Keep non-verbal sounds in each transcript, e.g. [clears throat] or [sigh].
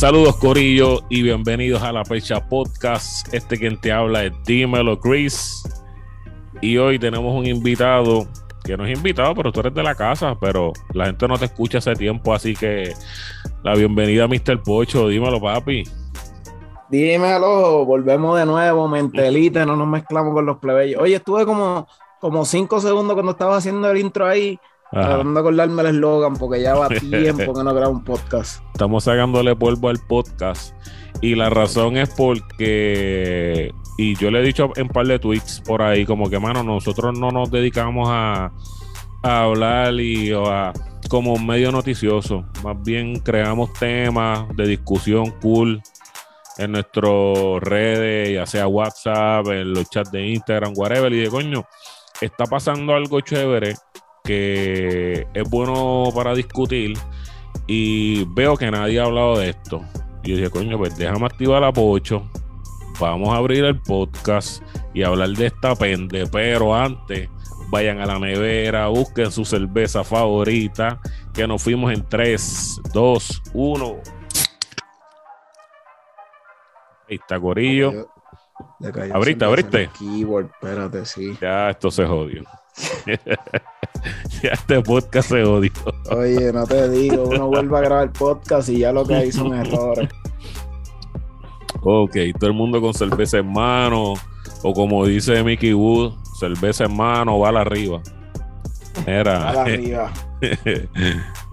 Saludos Corillo y bienvenidos a la Fecha Podcast. Este quien te habla es Dímelo Chris. Y hoy tenemos un invitado que no es invitado, pero tú eres de la casa, pero la gente no te escucha hace tiempo, así que la bienvenida a Mr. Pocho. Dímelo, papi. Dímelo, volvemos de nuevo, mentelite, no nos mezclamos con los plebeyos. Oye, estuve como, como cinco segundos cuando estaba haciendo el intro ahí Tratando de acordarme el eslogan porque ya va [laughs] tiempo que no grabo un podcast. Estamos sacándole polvo al podcast. Y la razón es porque, y yo le he dicho en un par de tweets por ahí, como que, mano, nosotros no nos dedicamos a, a hablar y a como un medio noticioso. Más bien creamos temas de discusión cool en nuestras redes, ya sea WhatsApp, en los chats de Instagram, whatever. Y de coño, está pasando algo chévere que es bueno para discutir y veo que nadie ha hablado de esto. Y yo dije, coño, pues déjame activar la pocho, vamos a abrir el podcast y hablar de esta pende, pero antes vayan a la nevera, busquen su cerveza favorita, que nos fuimos en 3, 2, 1. Ahí está Corillo. Abriste, abriste. espérate, sí. Ya esto se jodió. [laughs] ya este podcast se odio. Oye, no te digo, uno vuelve a grabar podcast y ya lo que hay son errores. Ok, todo el mundo con cerveza en mano, o como dice Mickey Wood, cerveza en mano, va la arriba. Era. Va la arriba.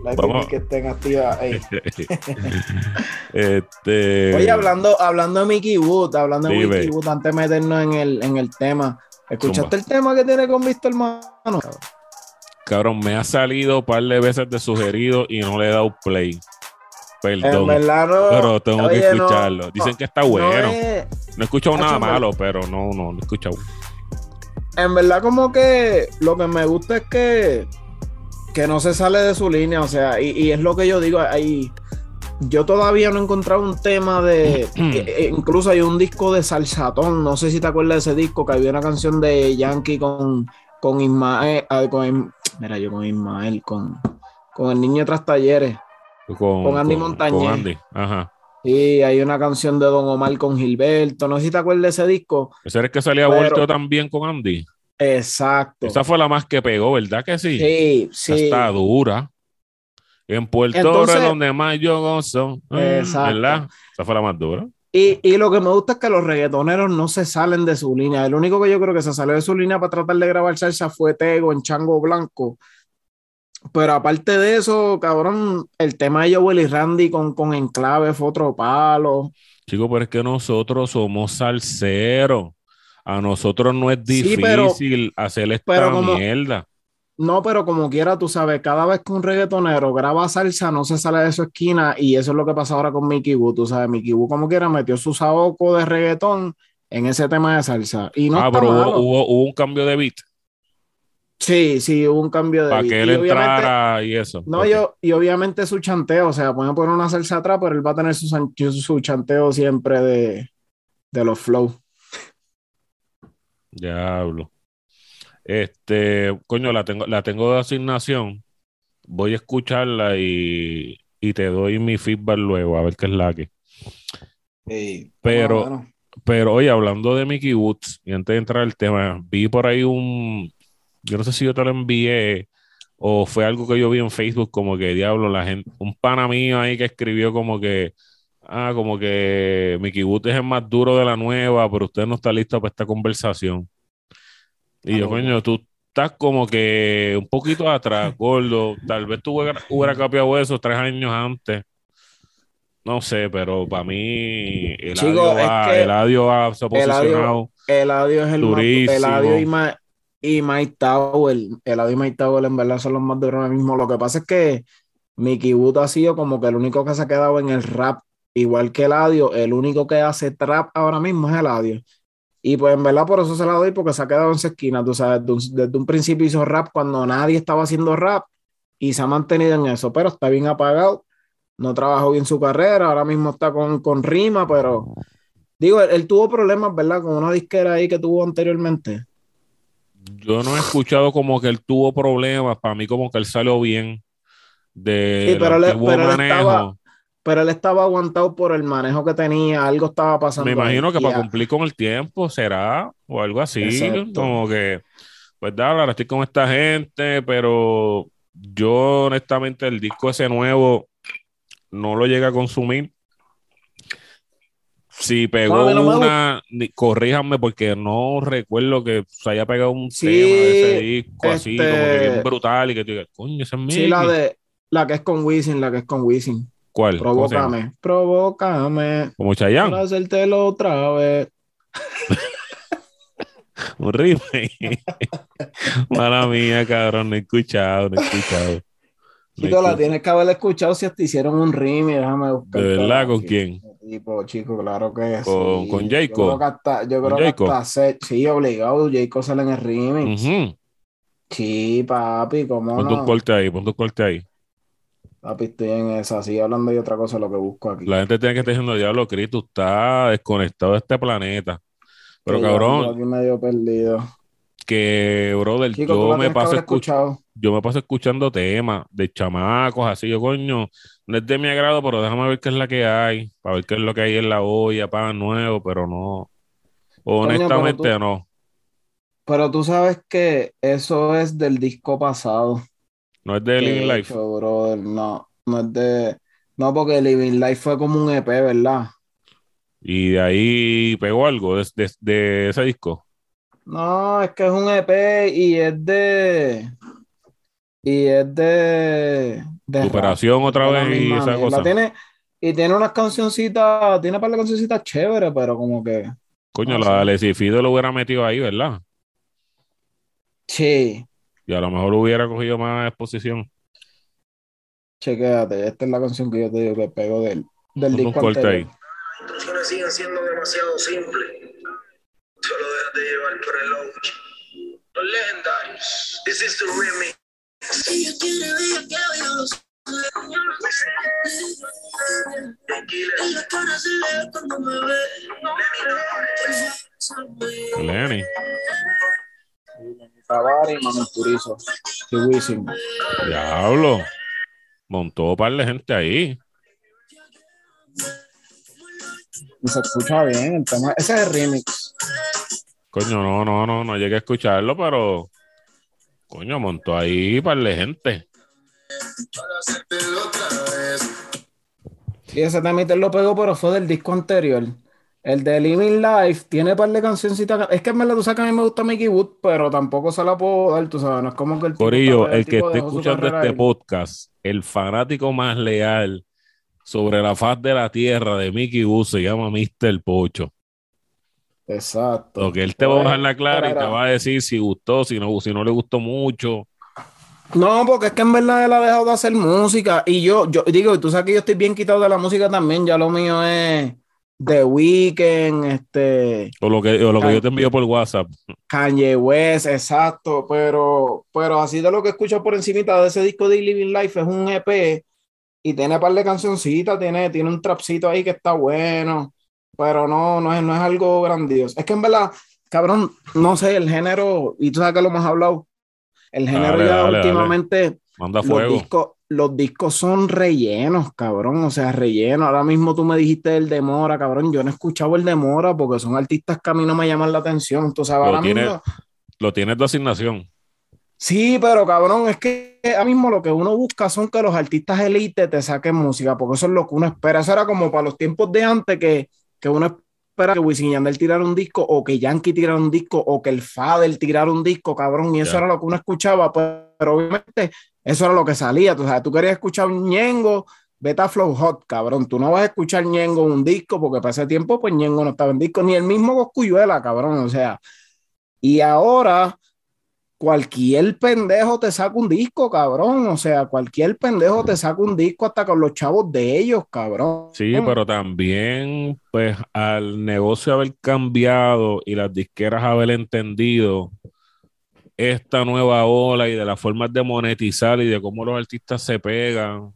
La Vamos. que estén activas. [laughs] este... Oye, hablando, hablando de Mickey Wood, hablando de Mickey Wood, antes de meternos en el, en el tema, ¿Escuchaste el tema que tiene con Víctor Hermano? Cabrón, me ha salido un par de veces de sugerido y no le he dado play. Perdón. pero tengo que escucharlo. Dicen que está bueno. No, he escuchado nada malo, pero no, no, no he escuchado. En verdad, como que lo que me gusta es que, que no se sale de su línea. O sea, y, y es lo que yo digo. Hay yo todavía no he encontrado un tema de. [clears throat] Eh, incluso hay un disco de Salsatón. No sé si te acuerdas de ese disco, que había una canción de Yankee con, con Ismael. Ah, con, mira, yo con Ismael, con, con el niño tras talleres. Con, Andy Montañez. Con Andy, ajá. Sí, hay una canción de Don Omar con Gilberto. No sé si te acuerdas de ese disco. Ese es que salía vuelto también con Andy. Exacto. Esa fue la más que pegó, ¿verdad que sí? Sí, sí. Está dura. En Puerto Rico, donde más yo gozo. Mm, ¿Verdad? Esa fue la más dura. Y, y, lo que me gusta es que los reggaetoneros no se salen de su línea. El único que yo creo que se salió de su línea para tratar de grabar salsa fue Tego en Chango Blanco. Pero aparte de eso, cabrón, el tema de Joel y Randy con, con Enclave fue otro palo. Chico, pero es que nosotros somos salseros. A nosotros no es difícil hacer esta mierda. No, pero como quiera, tú sabes, cada vez que un reggaetonero graba salsa, no se sale de su esquina y eso es lo que pasa ahora con Mickey Wu. Tú sabes, Mickey Wu como quiera metió su saoco de reggaetón en ese tema de salsa. Y no ah, pero hubo, hubo, un cambio de beat. Sí, sí, hubo un cambio de Para que él entrara y eso. No, yo, y obviamente su chanteo, o sea, pueden poner una salsa atrás, pero él va a tener su, su chanteo siempre de, de los flow. Diablo. Este, coño, la tengo, la tengo de asignación. Voy a escucharla y, te doy mi feedback luego, a ver qué es la que. pero, pero oye, hablando de Mickey Woods, y antes de entrar al tema, vi por ahí un. Yo no sé si yo te lo envié o fue algo que yo vi en Facebook, como que diablo, la gente, un pana mío ahí que escribió como que. Ah, como que Mickey Woods es el más duro de la nueva, pero usted no está listo para esta conversación. Y yo, coño, tú estás como que un poquito atrás, [laughs] gordo. Tal vez tú hubieras cambiado eso tres años antes. No sé, pero para mí el audio va, el audio se ha posicionado. El audio es el durísimo. el audio y, Ma, y Mike Tower, el audio y Mike Tower en verdad son los más duros ahora mismo. Lo que pasa es que Mickey Wood ha sido como que el único que se ha quedado en el rap, igual que el audio, el único que hace trap ahora mismo es el audio. Y pues en verdad por eso se la doy porque se ha quedado en esa esquina, tú sabes, desde un, principio hizo rap cuando nadie estaba haciendo rap y se ha mantenido en eso, pero está bien apagado, no trabajó bien su carrera, ahora mismo está con, con rima, pero digo, él, tuvo problemas, ¿verdad? Con una disquera ahí que tuvo anteriormente. Yo no he escuchado como que él tuvo problemas, para mí como que él salió bien de sí, pero, él, estaba, pero él estaba aguantado por el manejo que tenía, algo estaba pasando. Me imagino que para cumplir con el tiempo será o algo así, como que, pues dale, ahora estoy con esta gente, pero yo honestamente el disco ese nuevo no lo llegué a consumir. Si pegó una, corríjanme porque no recuerdo que se haya pegado un tema de ese disco así, como que bien este brutal y que tú digas, coño, ese es mío. Sí, la de la que es con Wisin, la que es con Wisin. ¿Cuál? Provócame, provócame. Como Chayanne. Para hacértelo otra vez. [laughs] un remake. Mala mía, cabrón, no he escuchado, no he escuchado. Chico, la tienes que haber escuchado si te hicieron un remake, déjame buscar. ¿De verdad? ¿Con quién? Tipo, chico, claro que ¿Con, sí. ¿Con Jacob? Yo creo que hasta, yo creo que hasta sí, obligado, Jacob sale en el remix. Sí, papi, ¿cómo pon no? Pon tu corte ahí, pon tu corte ahí. Papi, estoy en esa, sigue hablando de otra cosa lo que busco aquí. La gente tiene que estar diciendo, diablo, Cris, tú estás desconectado de este planeta. Pero cabrón. Yo aquí medio perdido que, brother, yo me paso escuchando, yo me paso escuchando temas de chamacos, así, yo coño, no es de mi agrado, pero déjame ver qué es la que hay, para ver qué es lo que hay en la olla, para nuevo, pero no, honestamente no. Pero tú sabes que eso es del disco pasado. No es de Living Life. brother, no, no es de, no, porque Living Life fue como un EP, ¿verdad? Y de ahí pegó algo de ese disco. No, es que es un EP y es de. Y es de. de Superación otra vez y esa cosa. Tiene, y tiene unas cancioncitas, tiene un par de cancioncitas chéveres, pero como que. Coño, la de Fido lo hubiera metido ahí, ¿verdad? Sí. Y a lo mejor hubiera cogido más exposición. Chequéate, esta es la canción que yo te digo que pego del, del disco anterior. Ahí. siguen siendo demasiado simples Solo déjate llevar por el launch. Los legendarios. This is the remix. Ella quiere ver que yo En la cara se le cuando me ve. Lenny. Tavari y Manuel Turizo. Diablo. Montó un par de gente ahí. Y se escucha bien el tema. Ese es el remix. Coño, no, no, no, no llegué a escucharlo, pero coño, montó ahí para la gente. Y ese tema lo pegó, pero fue del disco anterior. El de Living Life tiene un par de cancioncitas. Es que me la tú que a mí me gusta Mickey Wood, pero tampoco se la puedo dar, tú sabes. No es como que el Corillo, el, que esté escuchando este podcast, el fanático más leal sobre la faz de la tierra de Mickey Wood se llama Mr. Pocho. Exacto. Lo que él te va a dejar la clara y te va a decir si gustó, si no, si no le gustó mucho. No, porque es que en verdad él ha dejado de hacer música. Y yo, yo digo, tú sabes que yo estoy bien quitado de la música también. Ya lo mío es The Weeknd, este. O lo que, lo que yo te envío por WhatsApp. Kanye West, exacto. Pero, pero así de lo que escucho por encima de ese disco de Living Life es un EP y tiene un par de cancioncitas, tiene, tiene un trapcito ahí que está bueno pero no, no es, no es algo grandioso. Es que en verdad, cabrón, no sé, el género, y tú sabes que lo hemos hablado, el género ya últimamente, Manda fuego. Los, discos, los discos son rellenos, cabrón, o sea, rellenos. Ahora mismo tú me dijiste el Demora, cabrón, yo no he escuchado el Demora porque son artistas que a mí no me llaman la atención. Sabes, lo, tienes, lo tienes de asignación. Sí, pero cabrón, es que ahora mismo lo que uno busca son que los artistas elite te saquen música, porque eso es lo que uno espera. Eso era como para los tiempos de antes que que uno espera que Wisin y Yandel tirara un disco o que Yankee tirara un disco o que el Fadel tirara un disco, cabrón, y eso era lo que uno escuchaba, pues, pero obviamente eso era lo que salía, tú, sabes, tú querías escuchar un Ñengo, Beta Flow Hot, cabrón, tú no vas a escuchar Ñengo un disco porque para ese tiempo pues Ñengo no estaba en disco, ni el mismo Coscuyuela, cabrón, o sea, y ahora cualquier pendejo te saca un disco, cabrón. O sea, cualquier pendejo te saca un disco hasta con los chavos de ellos, cabrón. Sí, pero también, pues, al negocio haber cambiado y las disqueras haber entendido esta nueva ola y de las formas de monetizar y de cómo los artistas se pegan,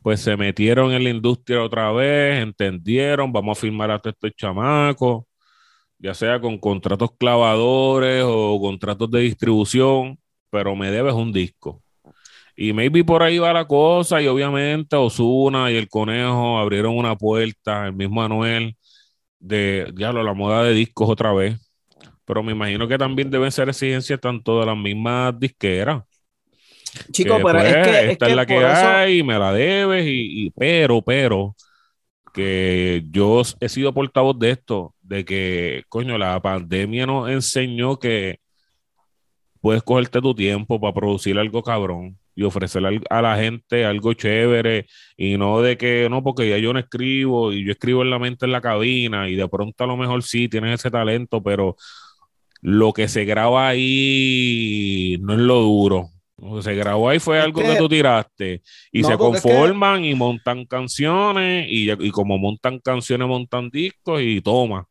pues se metieron en la industria otra vez, entendieron, vamos a firmar a estos chamacos ya sea con contratos clavadores o contratos de distribución, pero me debes un disco. Y maybe por ahí va la cosa, y obviamente Osuna y el conejo abrieron una puerta, el mismo Anuel, de ya la moda de discos otra vez. Pero me imagino que también deben ser exigencias tanto de las mismas disqueras. Chico, pero es pues, que. Esta es, la que hay, me la debes, y, y, pero, pero, que yo he sido portavoz de esto, de que, coño, la pandemia nos enseñó que puedes cogerte tu tiempo para producir algo cabrón y ofrecerle a la gente algo chévere y no de que no, porque ya yo no escribo y yo escribo en la mente en la cabina y de pronto a lo mejor sí tienes ese talento, pero lo que se graba ahí no es lo duro. Que se grabó ahí fue algo que, tú tiraste y se conforman y montan canciones y, y como montan canciones, montan discos y toma.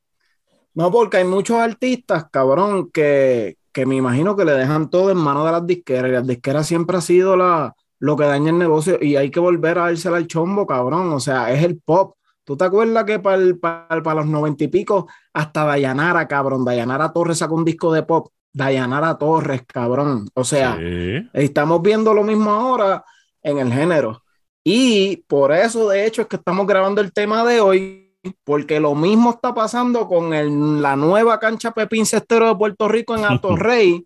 No, porque hay muchos artistas, cabrón, que, que me imagino que le dejan todo en manos de las disqueras. Y las disqueras siempre ha sido la, lo que daña el negocio y hay que volver a dársela al chombo, cabrón. O sea, es el pop. ¿Tú te acuerdas que para, para, los noventa y pico, hasta Dayanara, cabrón, Dayanara Torres sacó un disco de pop? Dayanara Torres, cabrón. O sea, estamos viendo lo mismo ahora en el género. Y por eso, de hecho, es que estamos grabando el tema de hoy, porque lo mismo está pasando con el, la nueva cancha Pepín Cestero de Puerto Rico en [laughs] Rey,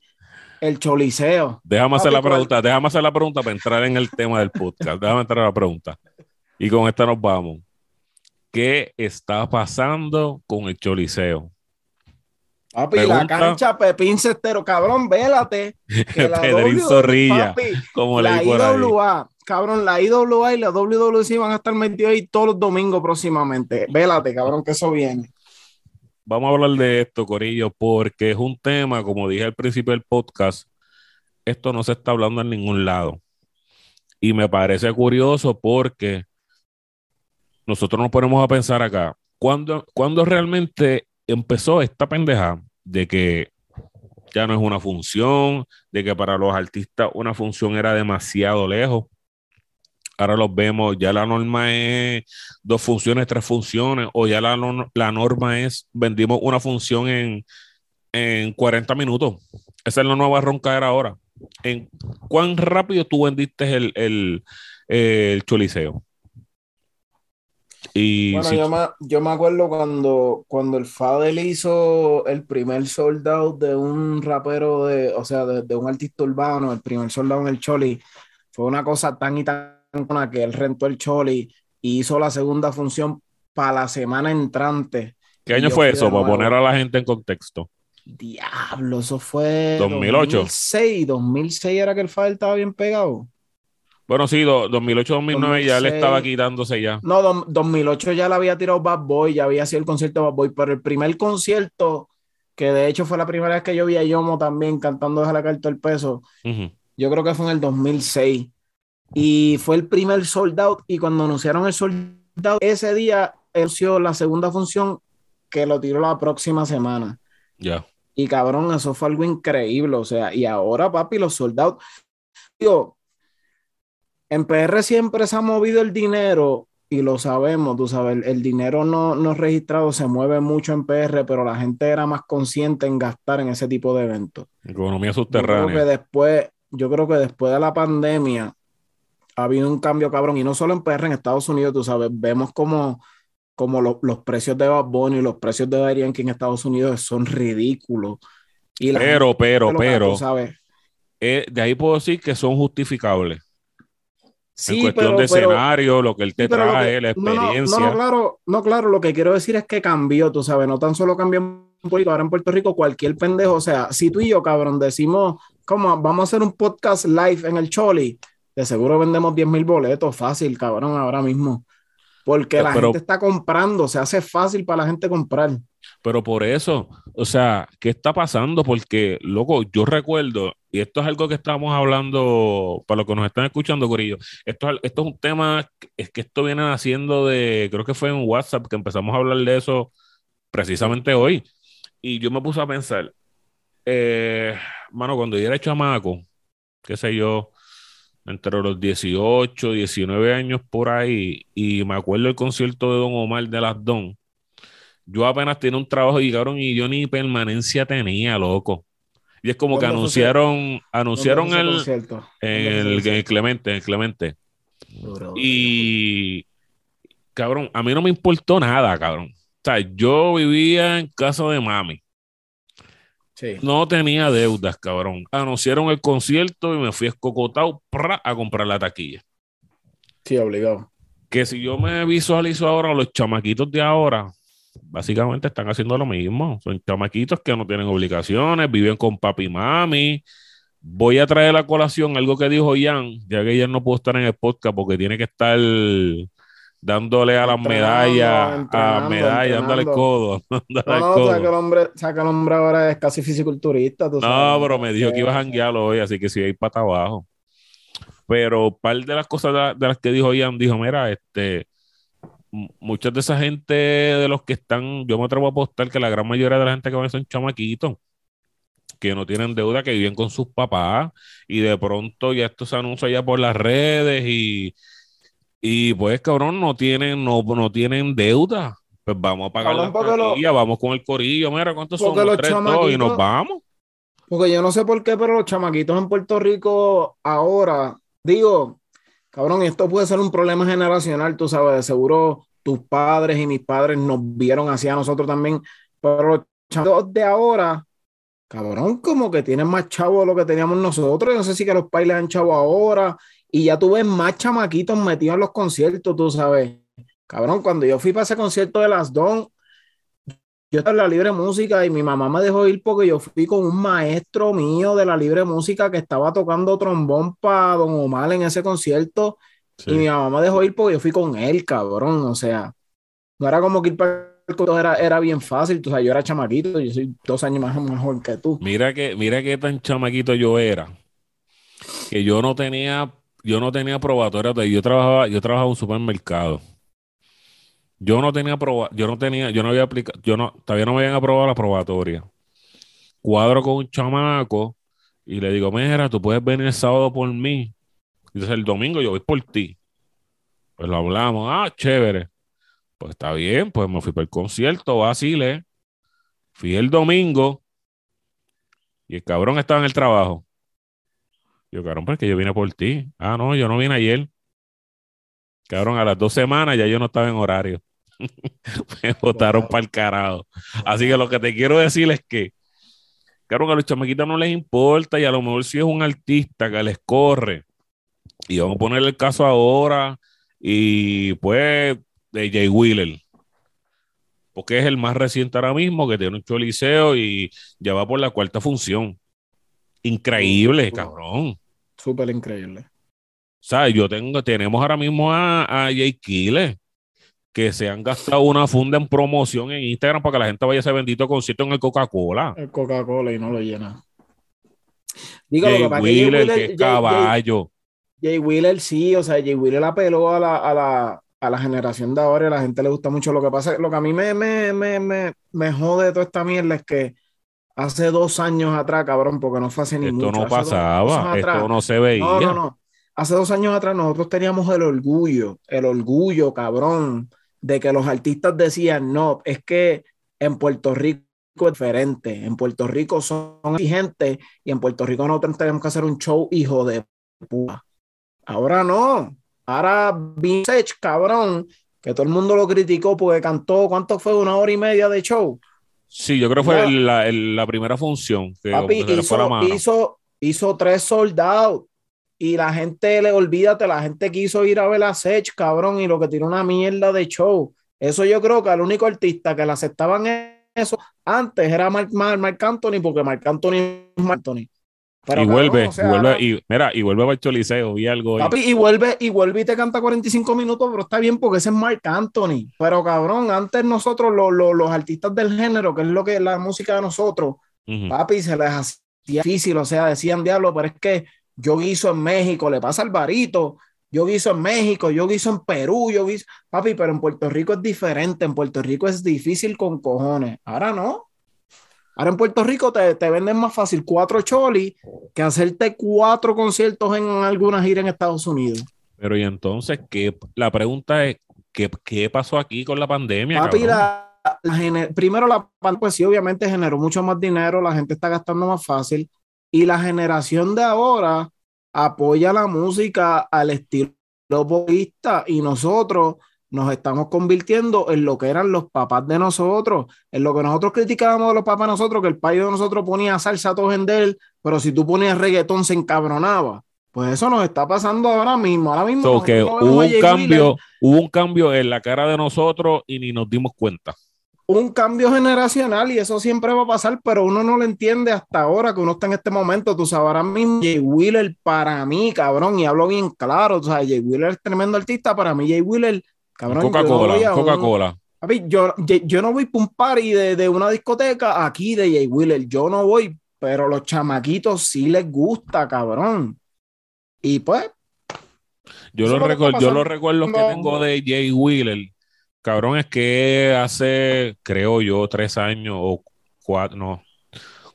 el Choliseo. Déjame hacer la pregunta, déjame hacer la pregunta para entrar en el tema del podcast. Déjame entrar a la pregunta. Y con esta nos vamos. ¿Qué está pasando con el Choliseo? Papi, la cancha Pepín Cestero, cabrón, vélate. [laughs] Pedrín Zorrilla, como la IWA, cabrón, la IWA y la WWC van a estar metidos ahí todos los domingos próximamente. Vélate, cabrón, que eso viene. Vamos a hablar de esto, Corillo, porque es un tema, como dije al principio del podcast, esto no se está hablando en ningún lado. Y me parece curioso porque nosotros nos ponemos a pensar acá, ¿cuándo, ¿cuándo realmente empezó esta pendeja de que ya no es una función, de que para los artistas una función era demasiado lejos? ahora los vemos, ya la norma es dos funciones, tres funciones, o ya la, la norma es vendimos una función en, en 40 minutos. Esa es la nueva roncadera ahora. ¿En cuán rápido tú vendiste el, el, el choliseo? Y bueno, yo, me, yo, me, acuerdo cuando, cuando el Fadel hizo el primer sold out de un rapero, de, o sea, de, de un artista urbano, el primer sold out en el Choli, fue una cosa tan y tan que él rentó el Choli y hizo la segunda función para la semana entrante. ¿Qué año fue eso? Para poner a la gente en contexto. Diablo, eso fue 2008. 2006, 2006 era que el file estaba bien pegado. Bueno, sí, 2008-2009 ya le estaba quitándose ya. No, 2008 ya le había tirado Bad Boy, ya había sido el concierto de Bad Boy, pero el primer concierto, que de hecho fue la primera vez que yo vi a Yomo también cantando Deja la carta del peso, yo creo que fue en el 2006. Y fue el primer sold out. Y cuando anunciaron el sold out, ese día anunció la segunda función que lo tiró la próxima semana. Ya. Y cabrón, eso fue algo increíble. O sea, y ahora, papi, los soldados. Digo, en PR siempre se ha movido el dinero y lo sabemos, tú sabes, el, dinero no, no registrado se mueve mucho en PR, pero la gente era más consciente en gastar en ese tipo de eventos. Economía subterránea. Yo creo que después, yo creo que después de la pandemia, ha habido un cambio cabrón, y no solo en PR, en Estados Unidos, tú sabes, vemos como, como los precios de Bad Bunny y los precios de Daddy Yankee en Estados Unidos son ridículos. Y pero, pero, pero, sabes. Eh, de ahí puedo decir que son justificables. Sí, en cuestión de escenario, lo que él te trae, la experiencia. No, no, claro, no, claro, lo que quiero decir es que cambió, tú sabes, no tan solo cambió en Puerto ahora en Puerto Rico cualquier pendejo, o sea, si tú y yo, cabrón, decimos, como vamos a hacer un podcast live en el Choli, de seguro vendemos 10 mil boletos fácil, cabrón, ahora mismo. Porque la gente está comprando, se hace fácil para la gente comprar. Pero por eso, o sea, ¿qué está pasando? Porque, loco, yo recuerdo, y esto es algo que estamos hablando, para los que nos están escuchando, Corillo, esto, esto es un tema, es que esto viene haciendo de, creo que fue en WhatsApp que empezamos a hablar de eso precisamente hoy. Y yo me puse a pensar, eh, mano, cuando yo era chamaco, qué sé yo, entre los 18, 19 años por ahí, y me acuerdo el concierto de Don Omar de las Don. Yo apenas tenía un trabajo y cabrón, y yo ni permanencia tenía, loco. Y es como que anunciaron, anunciaron el, en el, Clemente, el Clemente. y cabrón, a mí no me importó nada, cabrón. O sea, yo vivía en casa de mami. No tenía deudas, cabrón. Anunciaron el concierto y me fui escocotado a comprar la taquilla. Sí, obligado. Que si yo me visualizo ahora, los chamaquitos de ahora, básicamente están haciendo lo mismo. Son chamaquitos que no tienen obligaciones, viven con papi y mami. Voy a traer a la colación algo que dijo Ian, ya que Ian no pudo estar en el podcast porque tiene que estar dándole a las medallas, a medallas, dándole el codo. [laughs] no, no, Saca, el hombre, saca el hombre ahora es casi fisiculturista. no, pero me dijo que iba a janguearlo hoy, así que sí, ir para abajo. Pero par de las cosas de, las que dijo Ian, dijo, mira, este, muchas de esa gente de los que están, yo me atrevo a apostar que la gran mayoría de la gente que va son chamaquitos que no tienen deuda, que viven con sus papás y de pronto ya esto se anuncia ya por las redes y y pues, cabrón, no tienen, no, no tienen deuda. Pues vamos a pagar la vamos con el corillo. Mira, ¿cuántos son? Los tres, dos, y nos vamos. Porque yo no sé por qué, pero los chamaquitos en Puerto Rico ahora, digo, cabrón, esto puede ser un problema generacional, tú sabes, de seguro tus padres y mis padres nos vieron así a nosotros también, pero los chamaquitos de ahora, cabrón, como que tienen más chavo de lo que teníamos nosotros. No sé si que los pais han chavo ahora y ya tuve más chamaquitos metidos en los conciertos, tú sabes. Cabrón, cuando yo fui para ese concierto de las Don, yo estaba en la libre música y mi mamá me dejó ir porque yo fui con un maestro mío de la libre música que estaba tocando trombón para Don Omar en ese concierto. Y mi mamá me dejó ir porque yo fui con él, cabrón. O sea, no era como que ir para el concierto era, era bien fácil. O sea, yo era chamaquito, yo soy dos años más mejor que tú. Mira que, mira qué tan chamaquito yo era. Que yo no tenía yo no tenía probatoria, yo trabajaba, yo trabajaba en un supermercado. Yo no tenía proba, yo no tenía, yo no había aplicado, yo no, todavía no me habían aprobado la probatoria. Cuadro con un chamaco y le digo, mira, tú puedes venir el sábado por mí. Y dice, el domingo yo voy por ti. Pues lo hablamos, ah, chévere. Pues está bien, pues me fui para el concierto, vacile. Fui el domingo y el cabrón estaba en el trabajo. Yo, cabrón, pues que yo vine por ti. Ah, no, yo no vine ayer. Cabrón, a las dos semanas ya yo no estaba en horario. [laughs] Me votaron para el carajo. Así que lo que te quiero decir es que, cabrón, a los chamaquitos no les importa y a lo mejor si es un artista que les corre. Y vamos a ponerle el caso ahora y pues de Jay Wheeler. Porque es el más reciente ahora mismo que tiene un choliseo y ya va por la cuarta función. Increíble, cabrón. Súper increíble. O sea, yo tengo, tenemos ahora mismo a, a Jay Kile, que se han gastado una funda en promoción en Instagram para que la gente vaya a ese bendito concierto en el Coca-Cola. El Coca-Cola y no lo llena. Digo, Jay Wheeler, que, Jay, caballo. Jay, Wheeler sí, o sea, Jay Wheeler apeló a la, a la, a la generación de ahora y a la gente le gusta mucho. Lo que pasa, lo que a mí me, me, me, me, me jode de toda esta mierda es que hace dos años atrás, cabrón, porque no fue hace ni esto No pasaba, esto no se veía. No, no, no. Hace dos años atrás nosotros teníamos el orgullo, el orgullo, cabrón, de que los artistas decían, no, es que en Puerto Rico es diferente. En Puerto Rico son exigentes y en Puerto Rico nosotros tenemos que hacer un show hijo de puta. Ahora no. Ahora Vintage, cabrón, que todo el mundo lo criticó porque cantó, ¿cuánto fue? Una hora y media de show. Sí, yo creo que fue la, primera función. Que papi, hizo, hizo, tres soldados y la gente, le olvídate, la gente quiso ir a ver a Sech, cabrón, y lo que tiene una mierda de show. Eso yo creo que el único artista que le aceptaban eso antes era Mark, Mark, Anthony, porque Mark Anthony es Mark Anthony y vuelve, vuelve, y mira, y vuelve a Choliseo, vi algo. Papi, y vuelve, y vuelve y te canta 45 minutos, pero está bien porque ese es Mark Anthony. Pero cabrón, antes nosotros, los artistas del género, que es lo que es la música de nosotros, papi, se les hacía difícil, o sea, decían diablo, pero es que yo guiso en México, le pasa al varito, yo guiso en México, yo guiso en Perú, yo guiso, papi, pero en Puerto Rico es diferente, en Puerto Rico es difícil con cojones. Ahora no. Ahora en Puerto Rico te, te venden más fácil cuatro cholis que hacerte cuatro conciertos en alguna gira en Estados Unidos. Pero y entonces, ¿qué? la pregunta es, ¿qué, ¿qué pasó aquí con la pandemia? Papi, la, primero la pues sí, obviamente generó mucho más dinero, la gente está gastando más fácil y la generación de ahora apoya la música al estilo popista y nosotros nos estamos convirtiendo en lo que eran los papás de nosotros, en lo que nosotros criticábamos de los papás de nosotros, que el país de nosotros ponía salsa a todo él, pero si tú ponías reggaetón se encabronaba. Pues eso nos está pasando ahora mismo. Ahora mismo hubo un cambio, hubo un cambio en la cara de nosotros y ni nos dimos cuenta. Un cambio generacional y eso siempre va a pasar, pero uno no lo entiende hasta ahora que uno está en este momento. Tú sabes, ahora mismo Jay Wheeler para mí, cabrón, y hablo bien claro, o sea, Jay Wheeler es tremendo artista, para mí Jay Wheeler Coca-Cola, Coca-Cola. Yo, yo, no voy para un party de, de, una discoteca aquí de Jay Wheeler, yo no voy, pero los chamaquitos sí les gusta, cabrón. Y pues. Yo lo, recuerdo, yo lo recuerdo que tengo de Jay Wheeler, cabrón, es que hace, creo yo, tres años o cuatro, no,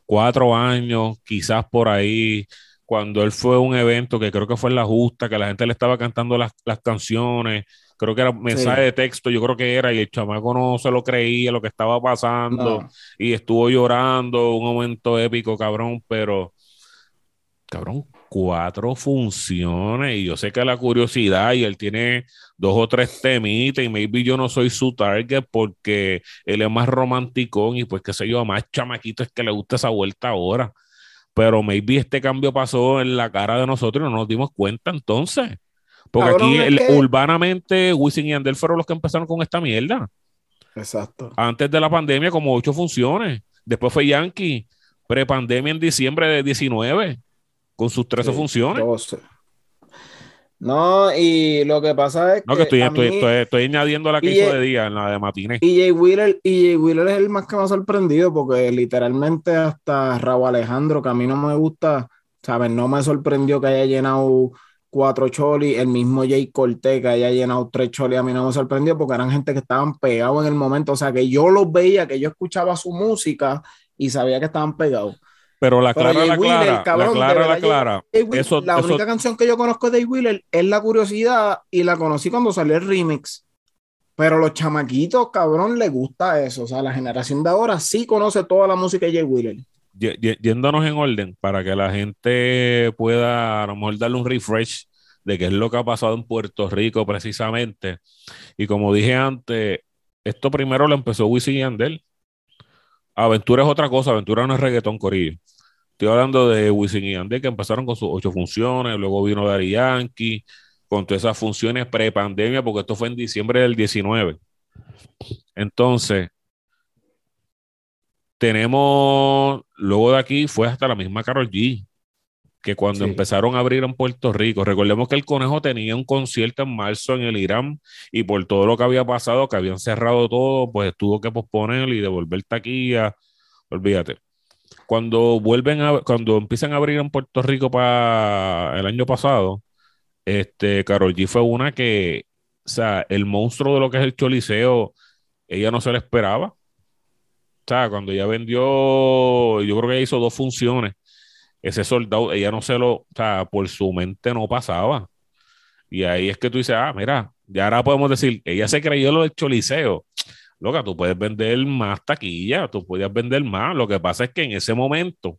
cuatro años, quizás por ahí, cuando él fue a un evento que creo que fue en La Justa, que la gente le estaba cantando las, las canciones creo que era mensaje de texto, yo creo que era, y el chamaco no se lo creía lo que estaba pasando, y estuvo llorando, un momento épico, cabrón, pero, cabrón, cuatro funciones, y yo sé que la curiosidad, y él tiene dos o tres temitas, y maybe yo no soy su target porque él es más romántico, y pues qué sé yo, más chamaquito es que le gusta esa vuelta ahora. Pero maybe este cambio pasó en la cara de nosotros y no nos dimos cuenta entonces. Porque aquí urbanamente Wisin y Andel fueron los que empezaron con esta mierda. Exacto. Antes de la pandemia, como ocho funciones. Después fue Yankee, prepandemia en diciembre de 19, con sus 13 funciones. No, y lo que pasa es no, que, estoy, estoy, añadiendo la que hizo de día, en la de Matines. Y Jay Wheeler, y Jay Wheeler es el más que me ha sorprendido, porque literalmente hasta Raúl Alejandro, que a mí no me gusta, ¿sabes? No me sorprendió que haya llenado cuatro cholis, el mismo Jay Cortez que haya llenado tres cholis, a mí no me sorprendió porque eran gente que estaban pegados en el momento, o sea que yo los veía, que yo escuchaba su música y sabía que estaban pegados. Pero la clara, la clara, la clara, la clara. eso, la única canción que yo conozco de Dave Wheeler es La Curiosidad y la conocí cuando salió el remix. Pero los chamaquitos, cabrón, les gusta eso. O sea, la generación de ahora sí conoce toda la música de Jay Wheeler yéndonos en orden para que la gente pueda a lo mejor darle un refresh de qué es lo que ha pasado en Puerto Rico precisamente. Y como dije antes, esto primero lo empezó Wisin y Andel. Aventura es otra cosa, Aventura no es reggaetón corillo. Estoy hablando de Wisin y Andel que empezaron con sus ocho funciones, luego vino Dari Yankee con todas esas funciones pre-pandemia, porque esto fue en diciembre del 19. Entonces, tenemos, luego de aquí fue hasta la misma Carol G, que cuando empezaron a abrir en Puerto Rico, recordemos que el Conejo tenía un concierto en marzo en el Irán y por todo lo que había pasado, que habían cerrado todo, pues tuvo que posponer y devolver taquilla, olvídate. Cuando vuelven a, cuando empiezan a abrir en Puerto Rico para el año pasado, este, Carol G fue una que, o sea, el monstruo de lo que es el Choliseo, ella no se le esperaba sea, cuando ella vendió, yo creo que ella hizo dos funciones, ese soldado, ella no se lo, o sea, por su mente no pasaba. Y ahí es que tú dices, ah, mira, ya ahora podemos decir, ella se creyó lo del choliseo. Loca, tú puedes vender más taquilla, tú podías vender más. Lo que pasa es que en ese momento,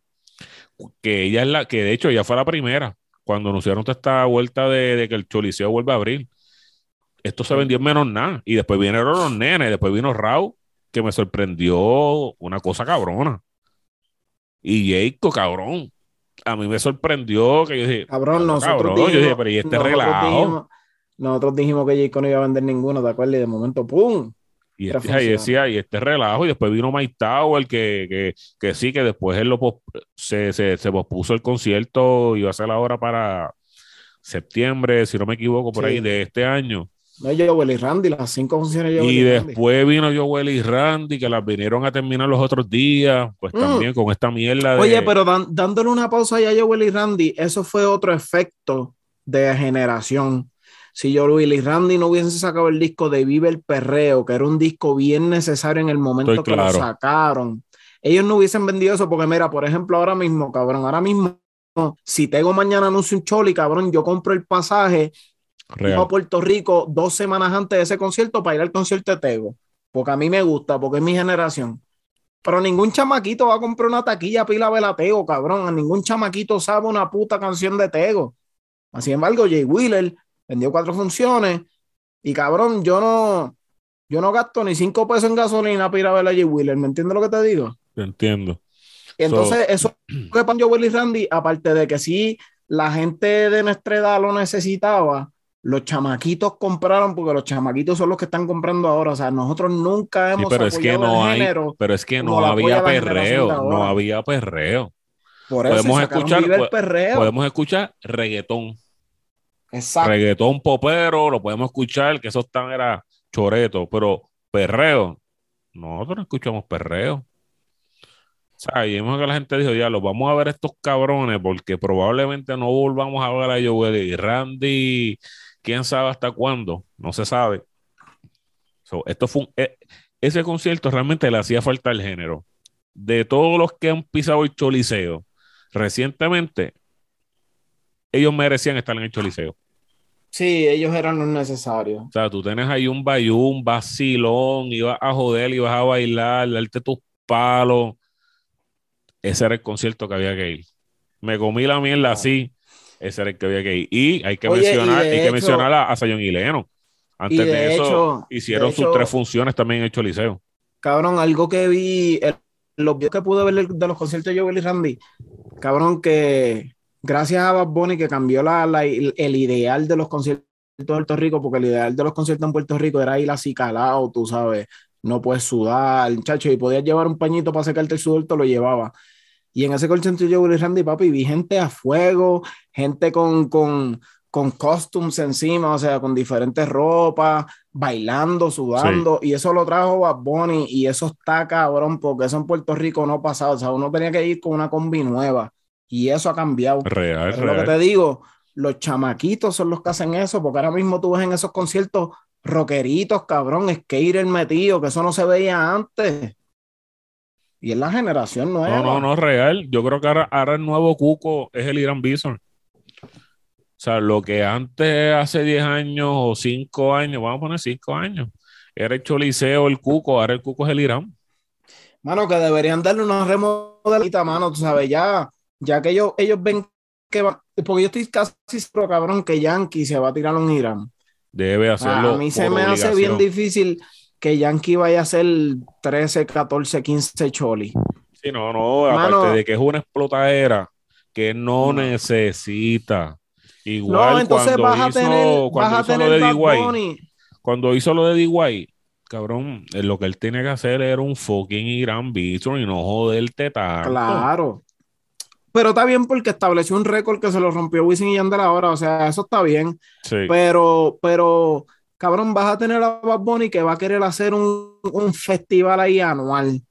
que ella es la, que de hecho ella fue la primera, cuando anunciaron toda esta vuelta de, de que el choliseo vuelve a abrir, esto se vendió en menos nada. Y después vinieron los nenes, después vino Raúl que me sorprendió una cosa cabrona. Y Jacob, cabrón. A mí me sorprendió que yo dije, cabrón, nosotros Dijimos, yo dije, pero ¿y este relajo? nosotros dijimos que Jacob no iba a vender ninguno, ¿te acuerdas? Y de momento, ¡pum! Y este, ahí decía, y este relajo, y después vino Mike Tower, que, que, que sí, que después él lo se, se, se, pospuso el concierto, iba a ser ahora para septiembre, si no me equivoco, por ahí de este año. No, Joel y Randy, las cinco funciones de Y después vino Joel y Randy, que las vinieron a terminar los otros días, pues mm. también con esta mierda de... Oye, pero dándole una pausa a Joel y Randy, eso fue otro efecto de generación. Si Joel y Randy no hubiesen sacado el disco de Vive el Perreo, que era un disco bien necesario en el momento que lo sacaron, ellos no hubiesen vendido eso, porque mira, por ejemplo, ahora mismo, cabrón, ahora mismo, si tengo mañana anuncio un choli, cabrón, yo compro el pasaje a Puerto Rico dos semanas antes de ese concierto para ir al concierto de Tego. porque a mí me gusta, porque es mi generación. Pero ningún chamaquito va a comprar una taquilla pila velatego, cabrón. Ningún chamaquito sabe una puta canción de Tego. Sin embargo, Jay Wheeler vendió cuatro funciones y cabrón, yo no, yo no gasto ni cinco pesos en gasolina para ir a ver a Jay Wheeler. ¿Me entiendes lo que te digo? Te entiendo. entonces, eso que pan Joel y Randy, aparte de que sí, la gente de nuestra edad lo necesitaba, los chamaquitos compraron porque los chamaquitos son los que están comprando ahora. O sea, nosotros nunca hemos pero es que no hay, Pero es que no había perreo, no había perreo. Por eso podemos escuchar, perreo. podemos escuchar reggaetón. Exacto. Reggaetón popero, lo podemos escuchar, que eso tan era choreto, pero perreo. Nosotros no escuchamos perreo. O sea, y vemos que la gente dijo, ya, los vamos a ver estos cabrones porque probablemente no volvamos a ver a Joel y Randy quién sabe hasta cuándo, no se sabe. esto fue e, ese concierto realmente le hacía falta al género. De todos los que han pisado el Choliseo recientemente, ellos merecían estar en el Choliseo. Sí, ellos eran los necesarios. O sea, tú tienes ahí un bayú, un vacilón, ibas a joder, ibas a bailar, darte tus palos. Ese era el concierto que había que ir. Me comí la mierda así ese era el que había que ir. Y hay que mencionar, hay que mencionar a, a Sayon Hileno. Antes de, eso, hicieron sus tres funciones también en hecho liceo. Cabrón, algo que vi, los videos que pude ver de los conciertos de Joel y Randy, cabrón, que gracias a Bad Bunny que cambió la, el ideal de los conciertos de Puerto Rico, porque el ideal de los conciertos en Puerto Rico era ir así calado, tú sabes, no puedes sudar, muchacho, y podías llevar un pañito para secarte el sudor, te lo llevaba. Y en ese concierto yo, Willy Randy, papi, vi gente a fuego, gente con, con, con costumes encima, o sea, con diferentes ropas, bailando, sudando, y eso lo trajo Bad Bunny, y eso está cabrón, porque eso en Puerto Rico no pasaba, o sea, uno tenía que ir con una combi nueva, y eso ha cambiado. Real, Pero lo que te digo, los chamaquitos son los que hacen eso, porque ahora mismo tú ves en esos conciertos rockeritos, cabrón, skater metido, que eso no se veía antes. Y es la generación nueva. No, no, no, real. Yo creo que ahora, el nuevo Cuco es el Irán Bison. O sea, lo que antes, hace 10 años o 5 años, vamos a poner 5 años, era el Choliseo, el Cuco, ahora el Cuco es el Irán. Mano, que deberían darle una remodelita, mano, tú sabes, ya, ya que ellos, ellos ven que va, porque yo estoy casi seguro, cabrón, que Yankee se va a tirar un Irán. Debe hacerlo. A mí se me hace bien difícil que Yankee vaya a ser 13, 14, 15 choli. Sí, no, no, aparte de que es una explotadera que no, necesita. Igual no, entonces cuando vas hizo, a tener, cuando hizo lo de DY, cuando hizo lo de DY, cabrón, eh, lo que él tiene que hacer era un fucking Irán Bison y no joderte tanto. Claro. Pero está bien porque estableció un récord que se lo rompió Wisin y Yandel ahora, o sea, eso está bien. Sí. Pero, pero cabrón, vas a tener a Bad Bunny que va a querer hacer un, festival ahí anual.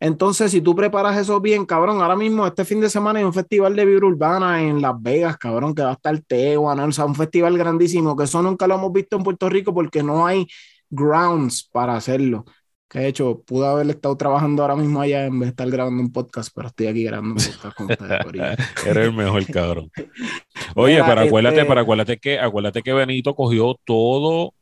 Entonces, si tú preparas eso bien, cabrón, ahora mismo este fin de semana hay un festival de vibra urbana en Las Vegas, cabrón, que va a estar Teguan, o sea, un festival grandísimo, que eso nunca lo hemos visto en Puerto Rico porque no hay grounds para hacerlo. Que de hecho, pude haber estado trabajando ahora mismo allá en vez de estar grabando un podcast, pero estoy aquí grabando un podcast con ustedes. [laughs] Eres el mejor, cabrón. [laughs] Oye, pero acuérdate, este acuérdate que, acuérdate que Benito cogió todo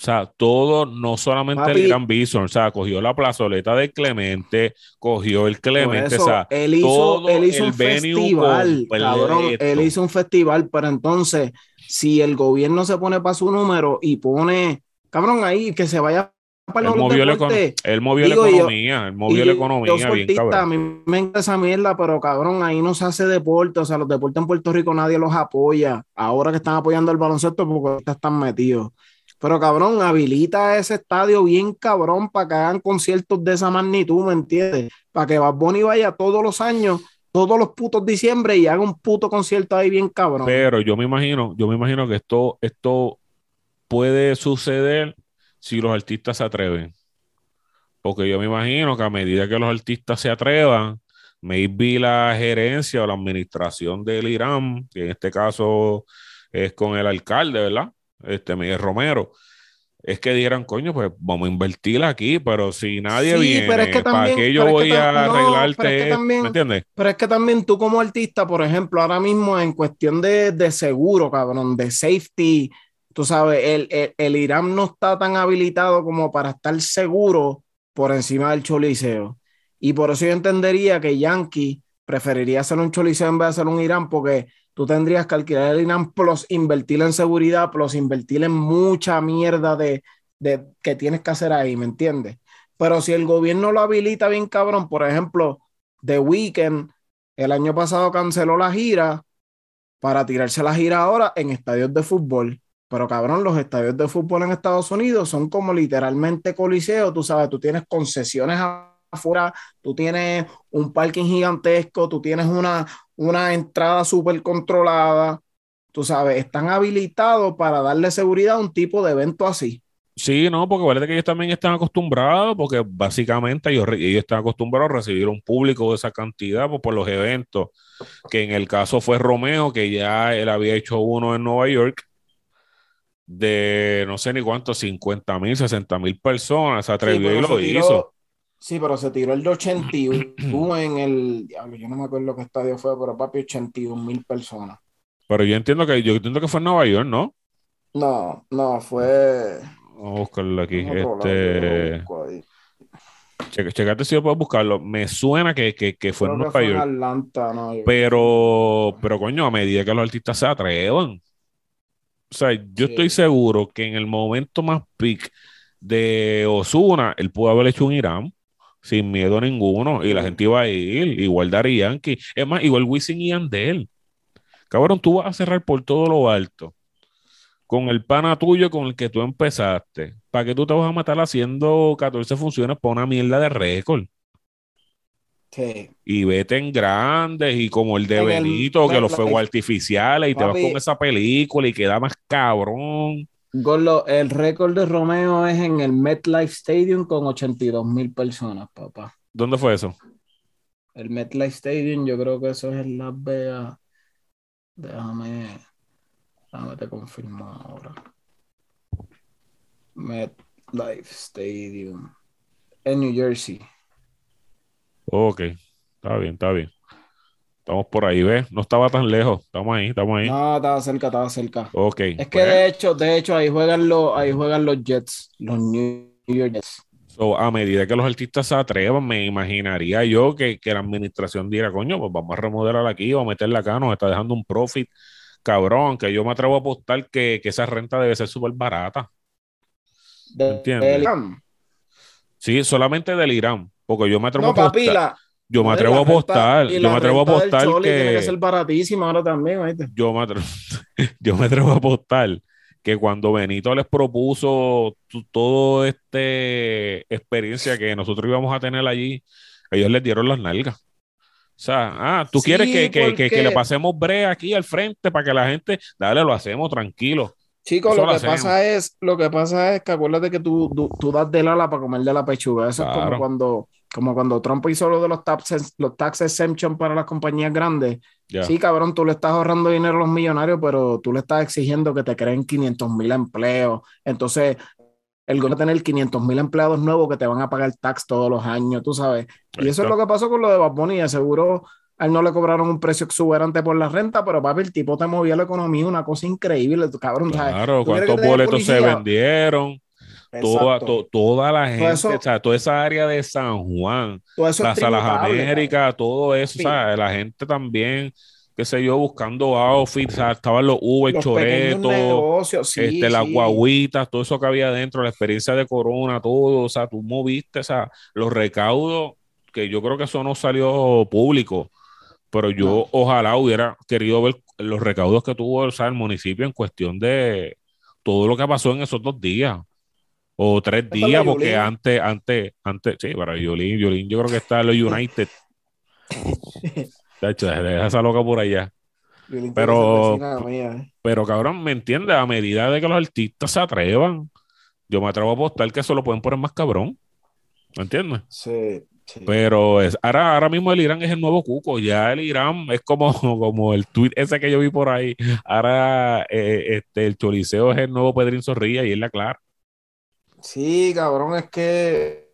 o sea, todo, no solamente el Gran Bison, o sea, cogió la plazoleta de Clemente, cogió el Clemente, o sea, él hizo, él hizo un festival, cabrón, él hizo un festival, pero entonces, si el gobierno se pone para su número y pone, cabrón, ahí que se vaya para él movió, la, él movió la economía, él movió la economía, yo, bien A mí me encanta esa mierda, pero cabrón, ahí no se hace deporte, o sea, los deportes en Puerto Rico nadie los apoya, ahora que están apoyando el baloncesto porque están metidos. Pero cabrón, habilita ese estadio bien cabrón para que hagan conciertos de esa magnitud, ¿me entiendes? Para que Bad Bunny vaya todos los años, todos los putos diciembre y haga un puto concierto ahí bien cabrón. Pero yo me imagino, yo me imagino que esto, esto puede suceder si los artistas se atreven. Porque yo me imagino que a medida que los artistas se atrevan, maybe la gerencia o la administración del Irán, que en este caso es con el alcalde, ¿verdad? Este Miguel Romero, es que dieran, coño, pues vamos a invertir aquí, pero si nadie viene, pero es que también, ¿para qué yo voy a arreglarte? ¿Me entiendes? Pero es que también tú como artista, por ejemplo, ahora mismo en cuestión de, de seguro, cabrón, de safety, tú sabes, el, el, Irán no está tan habilitado como para estar seguro por encima del Choliseo. Y por eso yo entendería que Yankee preferiría hacer un Choliseo en vez de hacer un Irán, porque tú tendrías que alquilar el Irán plus invertir en seguridad, plus invertir en mucha mierda de, de que tienes que hacer ahí, ¿me entiendes? Pero si el gobierno lo habilita bien cabrón, por ejemplo, The Weeknd el año pasado canceló la gira para tirarse la gira ahora en estadios de fútbol. Pero cabrón, los estadios de fútbol en Estados Unidos son como literalmente coliseos, tú sabes, tú tienes concesiones afuera, tú tienes un parking gigantesco, tú tienes una, una entrada súper controlada, tú sabes, están habilitados para darle seguridad a un tipo de evento así. Sí, no, porque parece que ellos también están acostumbrados, porque básicamente ellos, ellos están acostumbrados a recibir un público de esa cantidad pues, por los eventos, que en el caso fue Romeo, que ya él había hecho uno en Nueva York, de no sé ni cuánto, 50 mil, 60 mil personas, se atrevió y lo hizo. Sí, pero se tiró el de [clears throat] 81 en el, yo no me acuerdo qué estadio fue, pero papi, 81 mil personas. Pero yo entiendo que, yo entiendo que fue en Nueva York, ¿no? No, no, fue Vamos a buscarlo aquí. Este... checate si yo puedo buscarlo. Me suena que, que, que fue en Nueva York. Atlanta, no, pero, pero coño, a medida que los artistas se atrevan. O sea, yo estoy seguro que en el momento más peak de Osuna, él pudo haber hecho un Irán sin miedo ninguno y la gente iba a ir, igual Dari Yankee. Es más, igual Wisin y Andel. Cabrón, tú vas a cerrar por todo lo alto con el pana tuyo con el que tú empezaste. ¿Para qué tú te vas a matar haciendo 14 funciones para una mierda de récord? Sí. Y vete en grandes y como el de Benito, que los fuegos artificiales y te vas con esa película y queda más cabrón. Gorlo, el récord de Romeo es en el MetLife Stadium con 82 mil personas, papá. ¿Dónde fue eso? El MetLife Stadium, yo creo que eso es en Las Vegas. Déjame. Déjame te confirmo ahora. MetLife Stadium. En New Jersey. Ok, está bien, está bien. Estamos por ahí, ¿ves? No estaba tan lejos. Estamos ahí, estamos ahí. No, estaba cerca, estaba cerca. Ok. Es que de hecho, de hecho, ahí juegan los, ahí juegan los Jets, los New York Jets. a medida que los artistas se atrevan, me imaginaría yo que, que la administración diera, coño, pues vamos a remodelar aquí, o a meterla acá, nos está dejando un profit cabrón, que yo me atrevo a apostar que, esa renta debe ser súper barata. ¿Entiendes? Sí, solamente del Irán, porque yo me atrevo a apostar. Yo me atrevo a apostar, yo me atrevo a apostar que tiene que ser baratísimo ahora también, Yo me atrevo, yo me atrevo a apostar que cuando Benito les propuso toda esta experiencia que nosotros íbamos a tener allí, ellos les dieron las nalgas. O sea, ah, tú quieres que, que, que, le pasemos brea aquí al frente para que la gente, dale, lo hacemos tranquilo. Chicos, lo, que pasa es, lo que pasa es que acuérdate que tú, tú, das del ala para comer de la pechuga. Eso es como cuando, como cuando Trump hizo lo de los tax, los tax exemption para las compañías grandes. Sí, cabrón, tú le estás ahorrando dinero a los millonarios, pero tú le estás exigiendo que te creen 500 mil empleos. Entonces, el gobierno va a tener 500 mil empleados nuevos que te van a pagar tax todos los años, tú sabes. y eso es lo que pasó con lo de Bad Bunny. Seguro a él no le cobraron un precio exuberante por la renta, pero papi, el tipo te movía la economía, una cosa increíble, cabrón. Claro, cuántos boletos se vendieron. Toda, toda la gente, o sea, toda esa área de San Juan, las Las Américas, todo eso, o sea, la gente también qué sé yo, buscando outfits, estaban los Uber, choretos, este, las guaguitas, todo eso que había dentro, la experiencia de Corona, todo, o sea, tú moviste, o sea, los recaudos, que yo creo que eso no salió público, pero yo ojalá hubiera querido ver los recaudos que tuvo o sea, el municipio en cuestión de todo lo que pasó en esos dos días o tres días, porque antes, antes, antes, sí, para Violín, Violín, yo creo que está en los United. [laughs] De hecho, deja esa loca por allá. Pero, eh. pero cabrón, ¿me entiendes? A medida de que los artistas se atrevan, yo me atrevo a apostar que eso lo pueden poner más cabrón. ¿Me entiendes? Sí. Pero es, ahora, ahora mismo el Irán es el nuevo cuco. Ya el Irán es como, [laughs] como el tweet ese que yo vi por ahí. Ahora eh, este, el Choliseo es el nuevo Pedrín Zorrilla y es la clara. Sí, cabrón, es que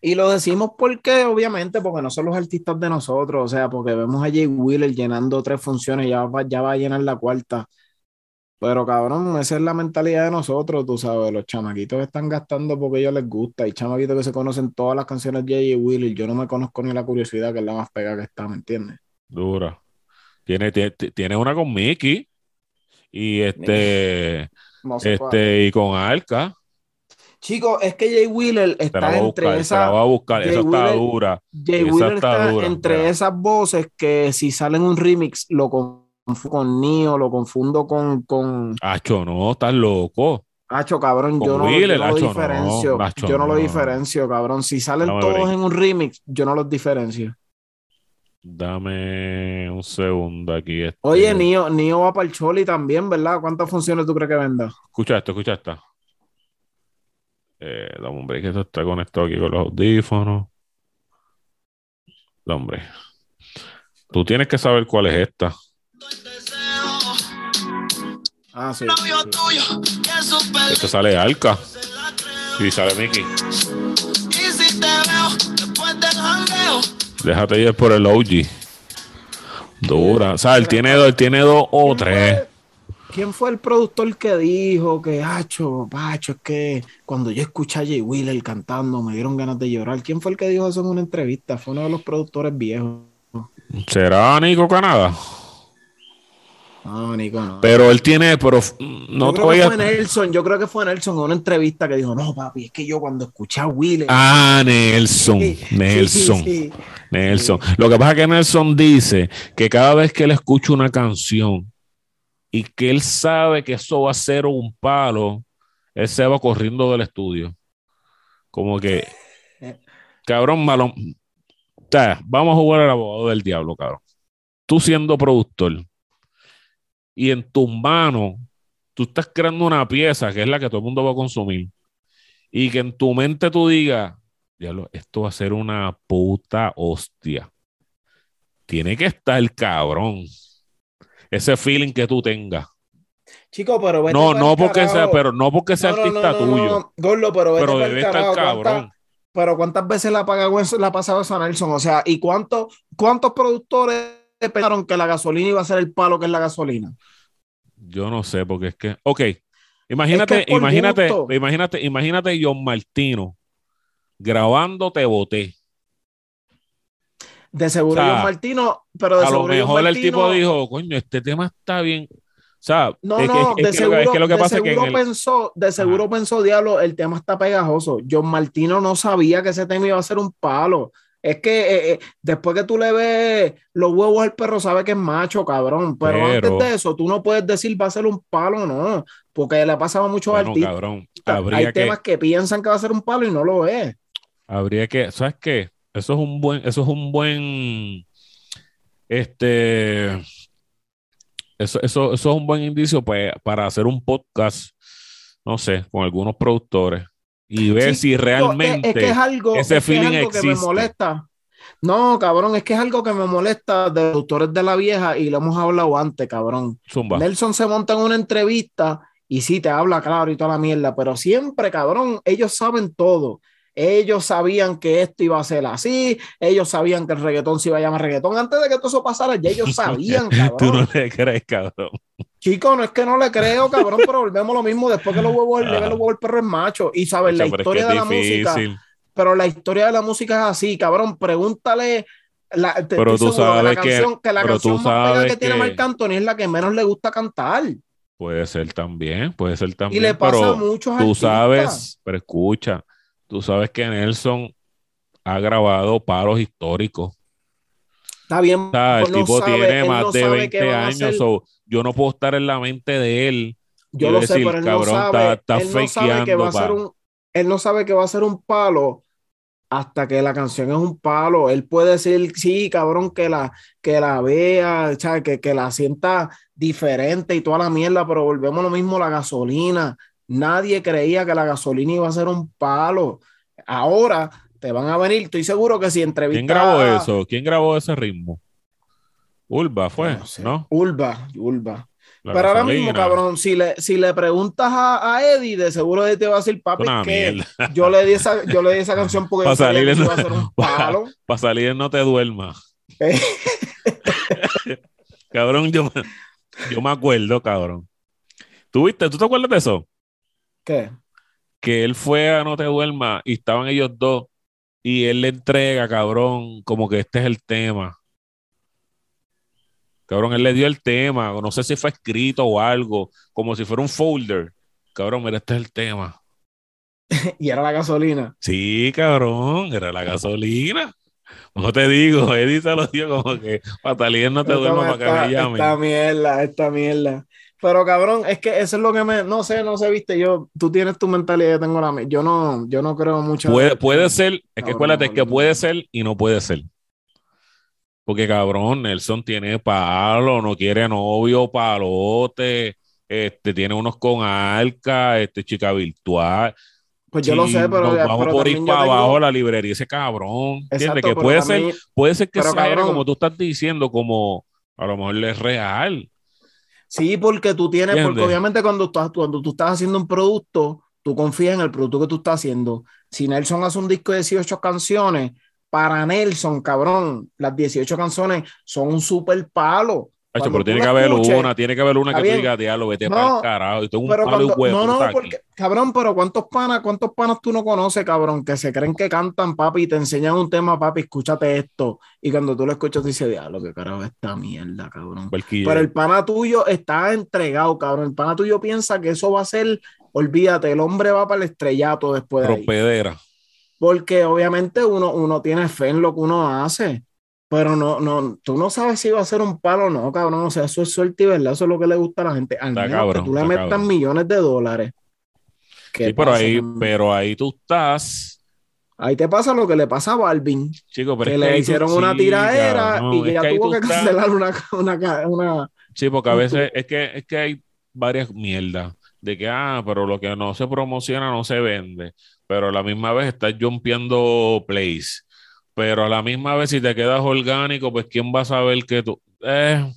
y lo decimos porque, obviamente, porque no son los artistas de nosotros, o sea, porque vemos a Jay Wheeler llenando tres funciones, ya va, ya va a llenar la cuarta. Pero cabrón, esa es la mentalidad de nosotros, tú sabes, los chamaquitos están gastando porque a ellos les gusta, hay chamaquitos que se conocen todas las canciones de J.J. Willis, yo no me conozco ni la curiosidad que es la más pega que está, ¿me entiendes? Dura. Tiene, tiene, una con Mickey y este, [laughs] este y con Alka. Chicos, es que Jay Wheeler está entre esas. dura. Jay Wheeler está, entre esas voces que si salen un remix lo confundo con Nio, lo confundo con. con... Acho, no, estás loco. Acho, cabrón, yo no, lo diferencio. yo no, lo diferencio, cabrón. Si salen todos en un remix, yo no los diferencio. Dame un segundo aquí. Este... Oye, Nio, Nio va para el Choli también, ¿verdad? ¿Cuántas funciones tú crees que venda? Escucha esto, escucha esto. Eh, dame un break, que esto está conectado aquí con los audífonos. hombre. Tú tienes que saber cuál es esta. Ah, sí. Esto sale Alca. Y sale Mickey. Déjate ir por el OG. Dura. O sea, él tiene, él tiene dos o tres. ¿Quién fue el productor que dijo que, Hacho, Pacho, es que cuando yo escuché a Jay Wheeler cantando me dieron ganas de llorar? ¿Quién fue el que dijo eso en una entrevista? Fue uno de los productores viejos. ¿Será Nico Canadá? No, Nico, no. Pero él tiene, pero no yo creo que fue Nelson, yo creo que fue Nelson en una entrevista que dijo, no, papi, es que yo cuando escuché a Wheeler. Ah, Nelson, Nelson, Nelson. Lo que pasa es que Nelson dice que cada vez que él escucha una canción, y que él sabe que eso va a ser un palo, él se va corriendo del estudio. Como que, cabrón, malo. vamos a jugar al abogado del diablo, cabrón. Tú siendo productor y en tus manos, tú estás creando una pieza que es la que todo el mundo va a consumir. Y que en tu mente tú digas, diablo, esto va a ser una puta hostia. Tiene que estar el cabrón ese feeling que tú tengas. Chico, pero no, no porque sea, pero no porque sea artista tuyo. Gordo, pero, pero debe estar cabrón. Pero cuántas veces la pagado la pasado a Nelson, o sea, ¿y cuántos cuántos productores pensaron que la gasolina iba a ser el palo que es la gasolina? Yo no sé, porque es que, ok, imagínate, imagínate, imagínate, imagínate John Martino grabando Te Boté. De seguro John Martino, pero de a lo mejor el tipo dijo, coño, este tema está bien. O sea, no, no, de seguro, que lo que pasa seguro pensó, de seguro pensó, diablo, el tema está pegajoso. John Martino no sabía que ese tema iba a ser un palo. Es que eh, eh, después que tú le ves los huevos al perro, sabe que es macho, cabrón. Pero, antes de eso, tú no puedes decir va a ser un palo, no. Porque le pasaba mucho bueno, al Cabrón, Hay temas que piensan que va a ser un palo y no lo es. Habría que, ¿sabes qué? Eso es un buen, eso es un buen, este, eso, eso, eso es un buen indicio pues, para hacer un podcast, no sé, con algunos productores y ver si realmente es, que es algo, ese feeling que me molesta. No, cabrón, es que es algo que me molesta de productores de la vieja y lo hemos hablado antes, cabrón. Nelson se monta en una entrevista y sí te habla claro y toda la mierda, pero siempre, cabrón, ellos saben todo. Ellos sabían que esto iba a ser así, ellos sabían que el reggaetón se iba a llamar reggaetón. Antes de que todo eso pasara, ya ellos sabían, cabrón. [laughs] Tú no le crees, cabrón. Chico, no es que no le creo, cabrón, pero volvemos lo mismo. Después que los huevos, el, el perro es macho. Y sabes, la historia de la música. Pero la historia de la música es así, cabrón. Pregúntale. La, pero tú sabes que la canción, que, la canción más que, tiene Marc Anthony es la que menos le gusta cantar. Puede ser también, puede ser también. Y le pasa a muchos Tú sabes, pero escucha, Tú sabes que Nelson ha grabado paros históricos. Está bien. el tipo tiene más de 20 años. yo no puedo estar en la mente de él. Yo lo sé, pero él no sabe, él no sabe que va a ser un, él no sabe que va a ser un palo hasta que la canción es un palo. Él puede decir, sí, cabrón, que la, que la vea, que, que la sienta diferente y toda la mierda, pero volvemos a lo mismo, la gasolina. Nadie creía que la gasolina iba a ser un palo. Ahora te van a venir, estoy seguro que si entrevistas. ¿Quién grabó eso? ¿Quién grabó ese ritmo? Ulva fue, ¿no? Ulva, Ulva. Pero ahora mismo, cabrón, si le, si le preguntas a, Eddie, de seguro te va a decir, papi, que yo le, di esa, yo le di esa [laughs] canción porque para salir iba a ser un [laughs] palo. Para salir no te duermas. [laughs] cabrón, yo, yo me acuerdo, cabrón ¿Tú viste? ¿Tú te acuerdas de eso? ¿Qué? Que él fue a No Te Duerma y estaban ellos dos y él le entrega, cabrón, como que este es el tema. Cabrón, él le dio el tema, no sé si fue escrito o algo, como si fuera un folder. Cabrón, mira, este es el tema. [laughs] y era la gasolina. Sí, cabrón, era la gasolina. No te digo, Eddie se lo dio como que Patalien no te duerma para que me llame. Esta mierda, esta mierda. Pero cabrón, es que eso es lo que me, no sé, no sé, viste, yo, tú tienes tu mentalidad, yo tengo la mía. Yo no, yo no creo mucho. Puede, puede ser, es que acuérdate que puede ser y no puede ser. Porque cabrón, Nelson tiene palo, no quiere novio, palote, este, tiene unos con arca, este, chica virtual. Pues yo lo sé, pero. vamos por ir para abajo la librería, ese cabrón. Exacto, que puede ser, puede ser que sea como tú estás diciendo, como a lo mejor es real. Sí, porque tú tienes, porque obviamente cuando, tú, cuando tú estás haciendo un producto, tú confías en el producto que tú estás haciendo. Si Nelson hace un disco de 18 canciones, para Nelson, cabrón, las 18 canciones son un super palo. Pero tiene que haber una, tiene que haber una que tú digas, diablo, vete para el carajo. Un pero palo huevo, no, no, porque, cabrón, pero ¿cuántos panas, cuántos panas tú no conoces, cabrón? Que se creen que cantan, papi, y te enseñan un tema, papi, escúchate esto. Y cuando tú lo escuchas, dices, diablo, qué carajo esta mierda, cabrón. Pero el pana tuyo está entregado, cabrón. El pana tuyo piensa que eso va a ser, olvídate, el hombre va para el estrellato después de Propedera porque obviamente uno, uno tiene fe en lo que uno hace, pero no, no, tú no sabes si va a ser un palo o no, cabrón, o sea, eso es suerte y verdad, eso es lo que le gusta a la gente, al menos que tú le metas millones de dólares. Sí, pero ahí, pero ahí tú estás. Ahí te pasa lo que le pasa a Balvin. Chico, pero que le hicieron una tiradera y ya tuvo que cancelar una, una, una, Sí, porque a veces es que, es que hay varias mierdas de que, ah, pero lo que no se promociona no se vende pero a la misma vez estás jumpeando plays. Pero a la misma vez, si te quedas orgánico, pues quién va a saber que tú. Eh,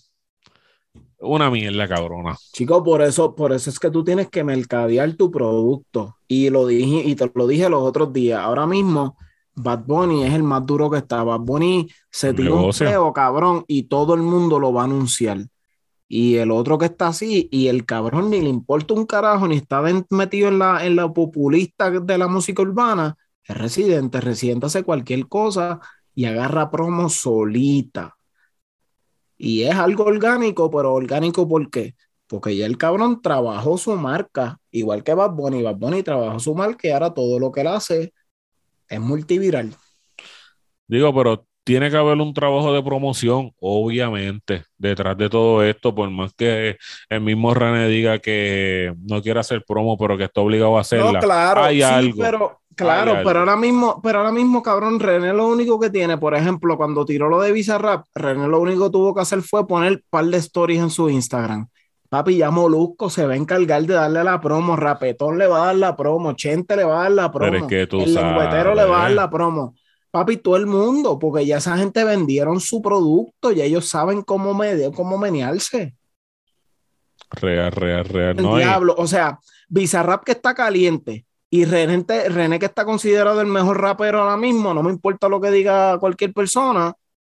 una mierda, cabrona. Chico, por eso, por eso es que tú tienes que mercadear tu producto. Y lo dije, y te lo dije los otros días. Ahora mismo, Bad Bunny es el más duro que está. Bad Bunny se tiró un feo, cabrón, y todo el mundo lo va a anunciar y el otro que está así, y el cabrón ni le importa un carajo, ni está metido en la, en la populista de la música urbana, es residente, residente hace cualquier cosa y agarra promo solita. Y es algo orgánico, pero orgánico ¿por qué? Porque ya el cabrón trabajó su marca, igual que Bad Bunny. Bad Bunny trabajó su marca y ahora todo lo que él hace es multiviral. Digo, pero tiene que haber un trabajo de promoción, obviamente, detrás de todo esto, por más que el mismo René diga que no quiere hacer promo, pero que está obligado a hacerla. No, claro, hay algo. Pero, claro, pero ahora mismo, pero ahora mismo, cabrón, René lo único que tiene, por ejemplo, cuando tiró lo de Bizarrap, René lo único que tuvo que hacer fue poner un par de stories en su Instagram. Papi, ya Molusco se va a encargar de darle la promo, Rapetón le va a dar la promo, Chente le va a dar la promo, el lengüetero le va a dar la promo papi, todo el mundo, porque ya esa gente vendieron su producto, y ellos saben cómo, me, cómo menearse. Real, real, real. El diablo, o sea, Bizarrap que está caliente y René, René que está considerado el mejor rapero ahora mismo, no me importa lo que diga cualquier persona,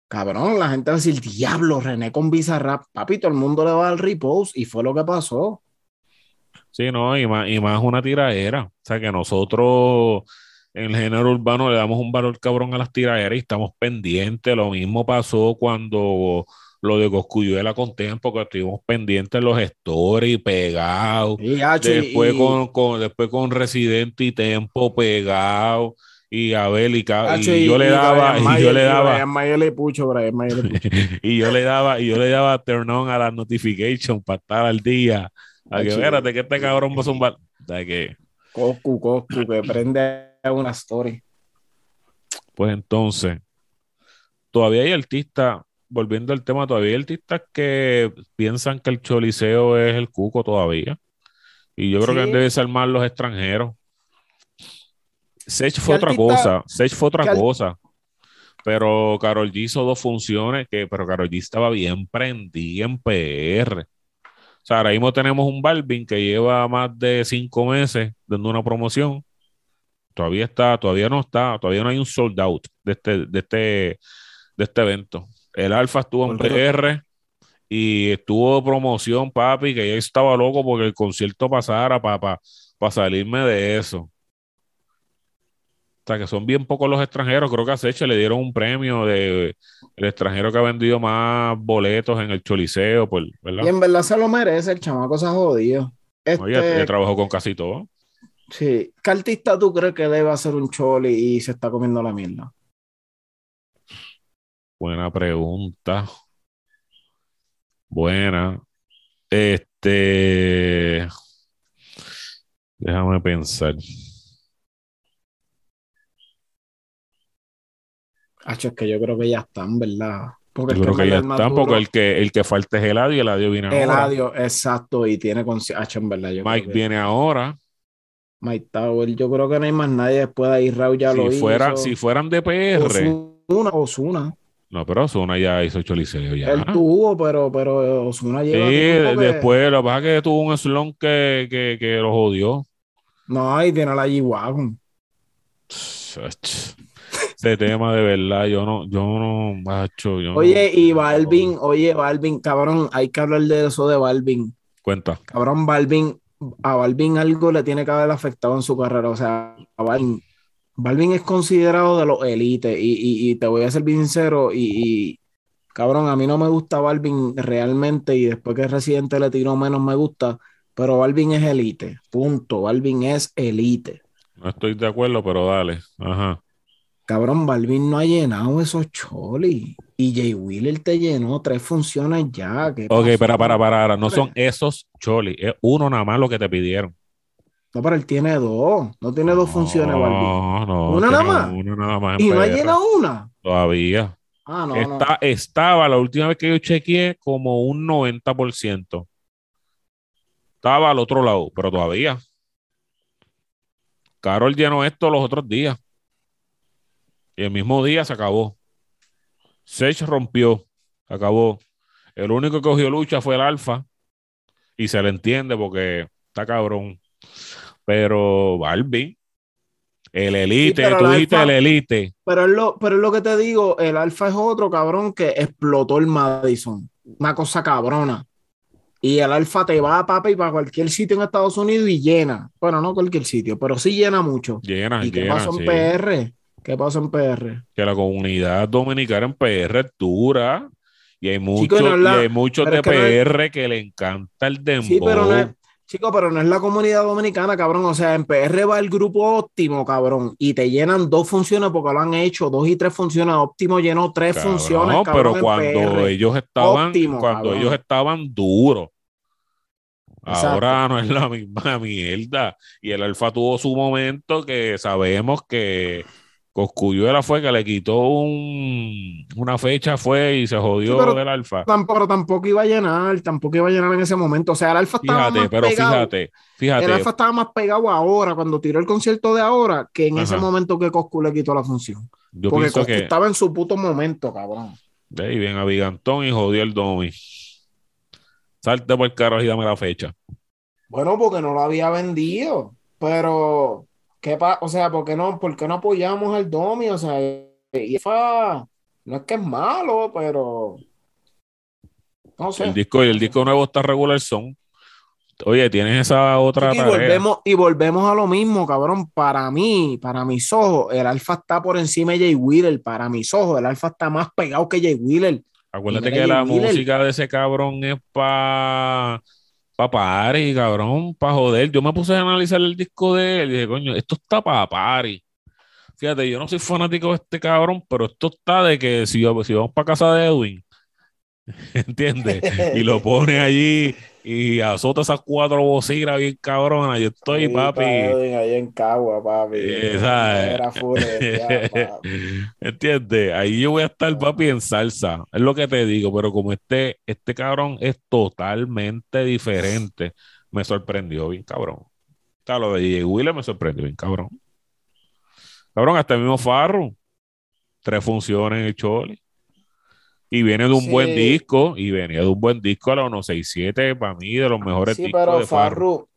cabrón, la gente va a decir, diablo, René con Bizarrap, papi, todo el mundo le va al repose y fue lo que pasó. Sí, no, y más, y más una tiradera. O sea, que nosotros en el género urbano le damos un valor cabrón a las tiraderas y estamos pendientes. Lo mismo pasó cuando lo de Coscuyuela con Tempo, que estuvimos pendientes los stories pegados. después, Con, después con Residente y Tempo pegado. Y Abel y, y, yo le daba y, yo le daba [laughs] y yo le daba y yo le daba turn on a la notification para estar al día a que espérate que este cabrón va a zumbar que Coscu, Coscu, que prende una story. Pues entonces, todavía hay artistas, volviendo al tema, todavía hay artistas que piensan que el choliseo es el cuco todavía. Y yo creo que debe ser más los extranjeros. Sech fue otra cosa, Sech fue otra cosa. Pero Carol G hizo dos funciones, que, pero Carol G estaba bien prendida en PR. O sea, ahora mismo tenemos un Balvin que lleva más de cinco meses dando una promoción Todavía está, todavía no está, todavía no hay un sold out de este, de este, de este evento. El Alfa estuvo en PR y estuvo promoción, papi, que yo estaba loco porque el concierto pasara para salirme de eso. O sea, que son bien pocos los extranjeros. Creo que a Seche le dieron un premio de el extranjero que ha vendido más boletos en el Choliseo, pues, ¿verdad? Y en verdad se lo merece, el chamaco se ha jodido. Oye, este... trabajó con casi todo. Sí. ¿Qué artista tú crees que debe hacer un choli y se está comiendo la mierda? Buena pregunta. Buena. Este. Déjame pensar. Hacho, es que yo creo que ya están, ¿verdad? Porque yo creo que ya están, porque el que, el que falta es Eladio y Eladio viene ahora. Eladio, exacto, y tiene con Hacho, en verdad. Mike viene ahora. Mike Tower, yo creo que no hay más nadie después de ahí. Raúl ya si lo fuera, Si fueran de PR. Osuna, Osuna. No, pero Osuna ya hizo Choliseo ya. Él tuvo, pero, pero Osuna lleva. Sí, después, lo que pasa es que tuvo un slon que, que, que lo jodió. No, ahí tiene la G-Wagon. Ese tema de verdad, yo no, yo no, macho, yo Oye, y Balvin, oye, Balvin, cabrón, hay que hablar de eso de Balvin. Cuenta. Cabrón, Balvin, a Balvin algo le tiene que haber afectado en su carrera. O sea, a Balvin Balvin es considerado de los élites y, te voy a ser bien sincero y, cabrón, a mí no me gusta Balvin realmente y después que Residente le tiró menos me gusta, pero Balvin es élite, punto, Balvin es élite. No estoy de acuerdo, pero dale, ajá. Cabrón, Balvin no ha llenado esos cholis. Y Jay Wheeler te llenó tres funciones ya. ok, para, para, para, no son esos cholis, es uno nada más lo que te pidieron. No, pero él tiene dos. No tiene dos funciones, No, no. ¿Una nada más? Una nada más. ¿Y no ha llenado una? Todavía. Ah, no, Está, Estaba la última vez que yo chequeé como un 90%. Estaba al otro lado, pero todavía. Carol llenó esto los otros días. Y el mismo día se acabó. Sech rompió. Se acabó. El único que cogió lucha fue el Alfa. Y se le entiende porque está cabrón. Pero Barbie, el elite, tú dijiste el elite. Pero es, lo, pero es lo que te digo, el alfa es otro cabrón que explotó el Madison. Una cosa cabrona. Y el alfa te va, papi, para cualquier sitio en Estados Unidos y llena. Bueno, no cualquier sitio, pero sí llena mucho. Llena, ¿Y qué pasó en PR? ¿Qué pasó en PR? Que la comunidad dominicana en PR es dura. Y hay, muchos hay muchos de PR que le encanta el dembow. Sí, pero no Chico, pero no es la comunidad dominicana, cabrón. O sea, en PR va el grupo óptimo, cabrón. Y te llenan dos funciones porque lo han hecho, dos y tres funciones. Óptimo llenó tres funciones. No, pero cuando ellos estaban, cuando ellos estaban duros. Ahora no es la misma [laughs] mierda. Y el Alfa tuvo su momento que sabemos que Coscuyuela fue que le quitó un, una fecha, fue y se jodió del Alfa. Tampoco, tampoco iba a llenar, tampoco iba a llenar en ese momento. O sea, el Alfa estaba más pero pegado. Fíjate, fíjate. El Alfa estaba más pegado ahora, cuando tiró el concierto de ahora, que en ese momento que Coscu le quitó la función. Porque Coscu estaba en su puto momento, cabrón. De ahí bien a Bigantón y jodió el Domi. Salte por el carro y dame la fecha. Bueno, porque no lo había vendido, pero ¿Qué o sea, ¿por qué, no, ¿por no apoyamos al Domi? O sea, y no es que es malo, pero no sé. El disco, el disco nuevo está regular son. Oye, tienes esa otra. y, volvemos, y volvemos a lo mismo, cabrón. Para mí, para mis ojos, el Alfa está por encima de Jay Wheeler. Para mis ojos, el Alfa está más pegado que Jay Wheeler. Acuérdate que la música de ese cabrón es para para party, cabrón, para joder. Yo me puse a analizar el disco de él y dije, coño, esto está para party. Fíjate, yo no soy fanático de este cabrón, pero esto está de que si, si vamos para casa de Edwin, [laughs] ¿entiendes? y lo pone allí y azota esas cuatro bocinas bien cabronas. Yo estoy, papi. Ahí en Cagua, papi. Esa, [laughs] ¿Entiendes? Ahí yo voy a estar, papi, en salsa. Es lo que te digo, pero como este, este cabrón es totalmente diferente, me sorprendió bien, cabrón. O lo de J. Wheeler me sorprendió bien, cabrón. Cabrón, hasta el mismo Farro. Tres funciones en el Choli. Y viene de un buen disco, y venía de un buen disco a la 167, para mí, de los mejores sí, discos pero de Farru.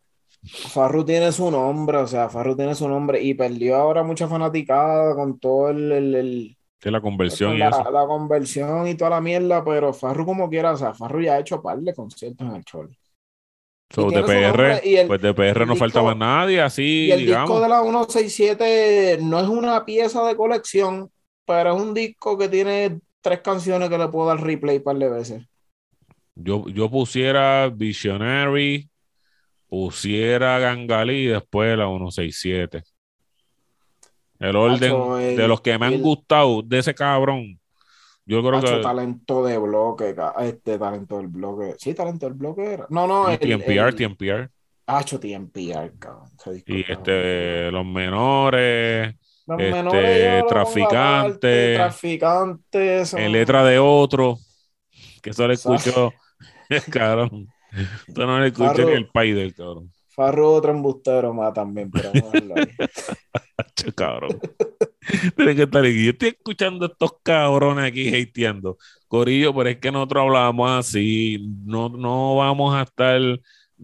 Farru tiene su nombre, o sea, Farru tiene su nombre y perdió ahora mucha fanaticada con todo el, Que la conversión y la, eso. La conversión y toda la mierda, pero Farru como quiera, o sea, Farru ya ha hecho par de conciertos en el Choli. So, de PR, pues de PR no falta más nadie, así, Y el disco de la 167 no es una pieza de colección, pero es un disco que tiene tres canciones que le puedo dar replay un par de veces. Yo, yo pusiera Visionary, pusiera Gangalí y después la 167. El orden de los que me han gustado de ese cabrón. Yo creo que. talento de bloque, este talento del bloque. Sí, talento del bloque era. No, no. TMPR, el, TMPR. Hacho TMPR, cabrón. Y este, los menores. Este, menores traficantes. En letra de otro. Que eso le escuchó. [laughs] cabrón. Esto no le escuché ni el país del cabrón. Farro otro embustero más también, pero [laughs] cabrón. Tienen que estar aquí. Yo estoy escuchando a estos cabrones aquí hateando. Corillo, pero es que nosotros hablábamos así. No, no vamos a estar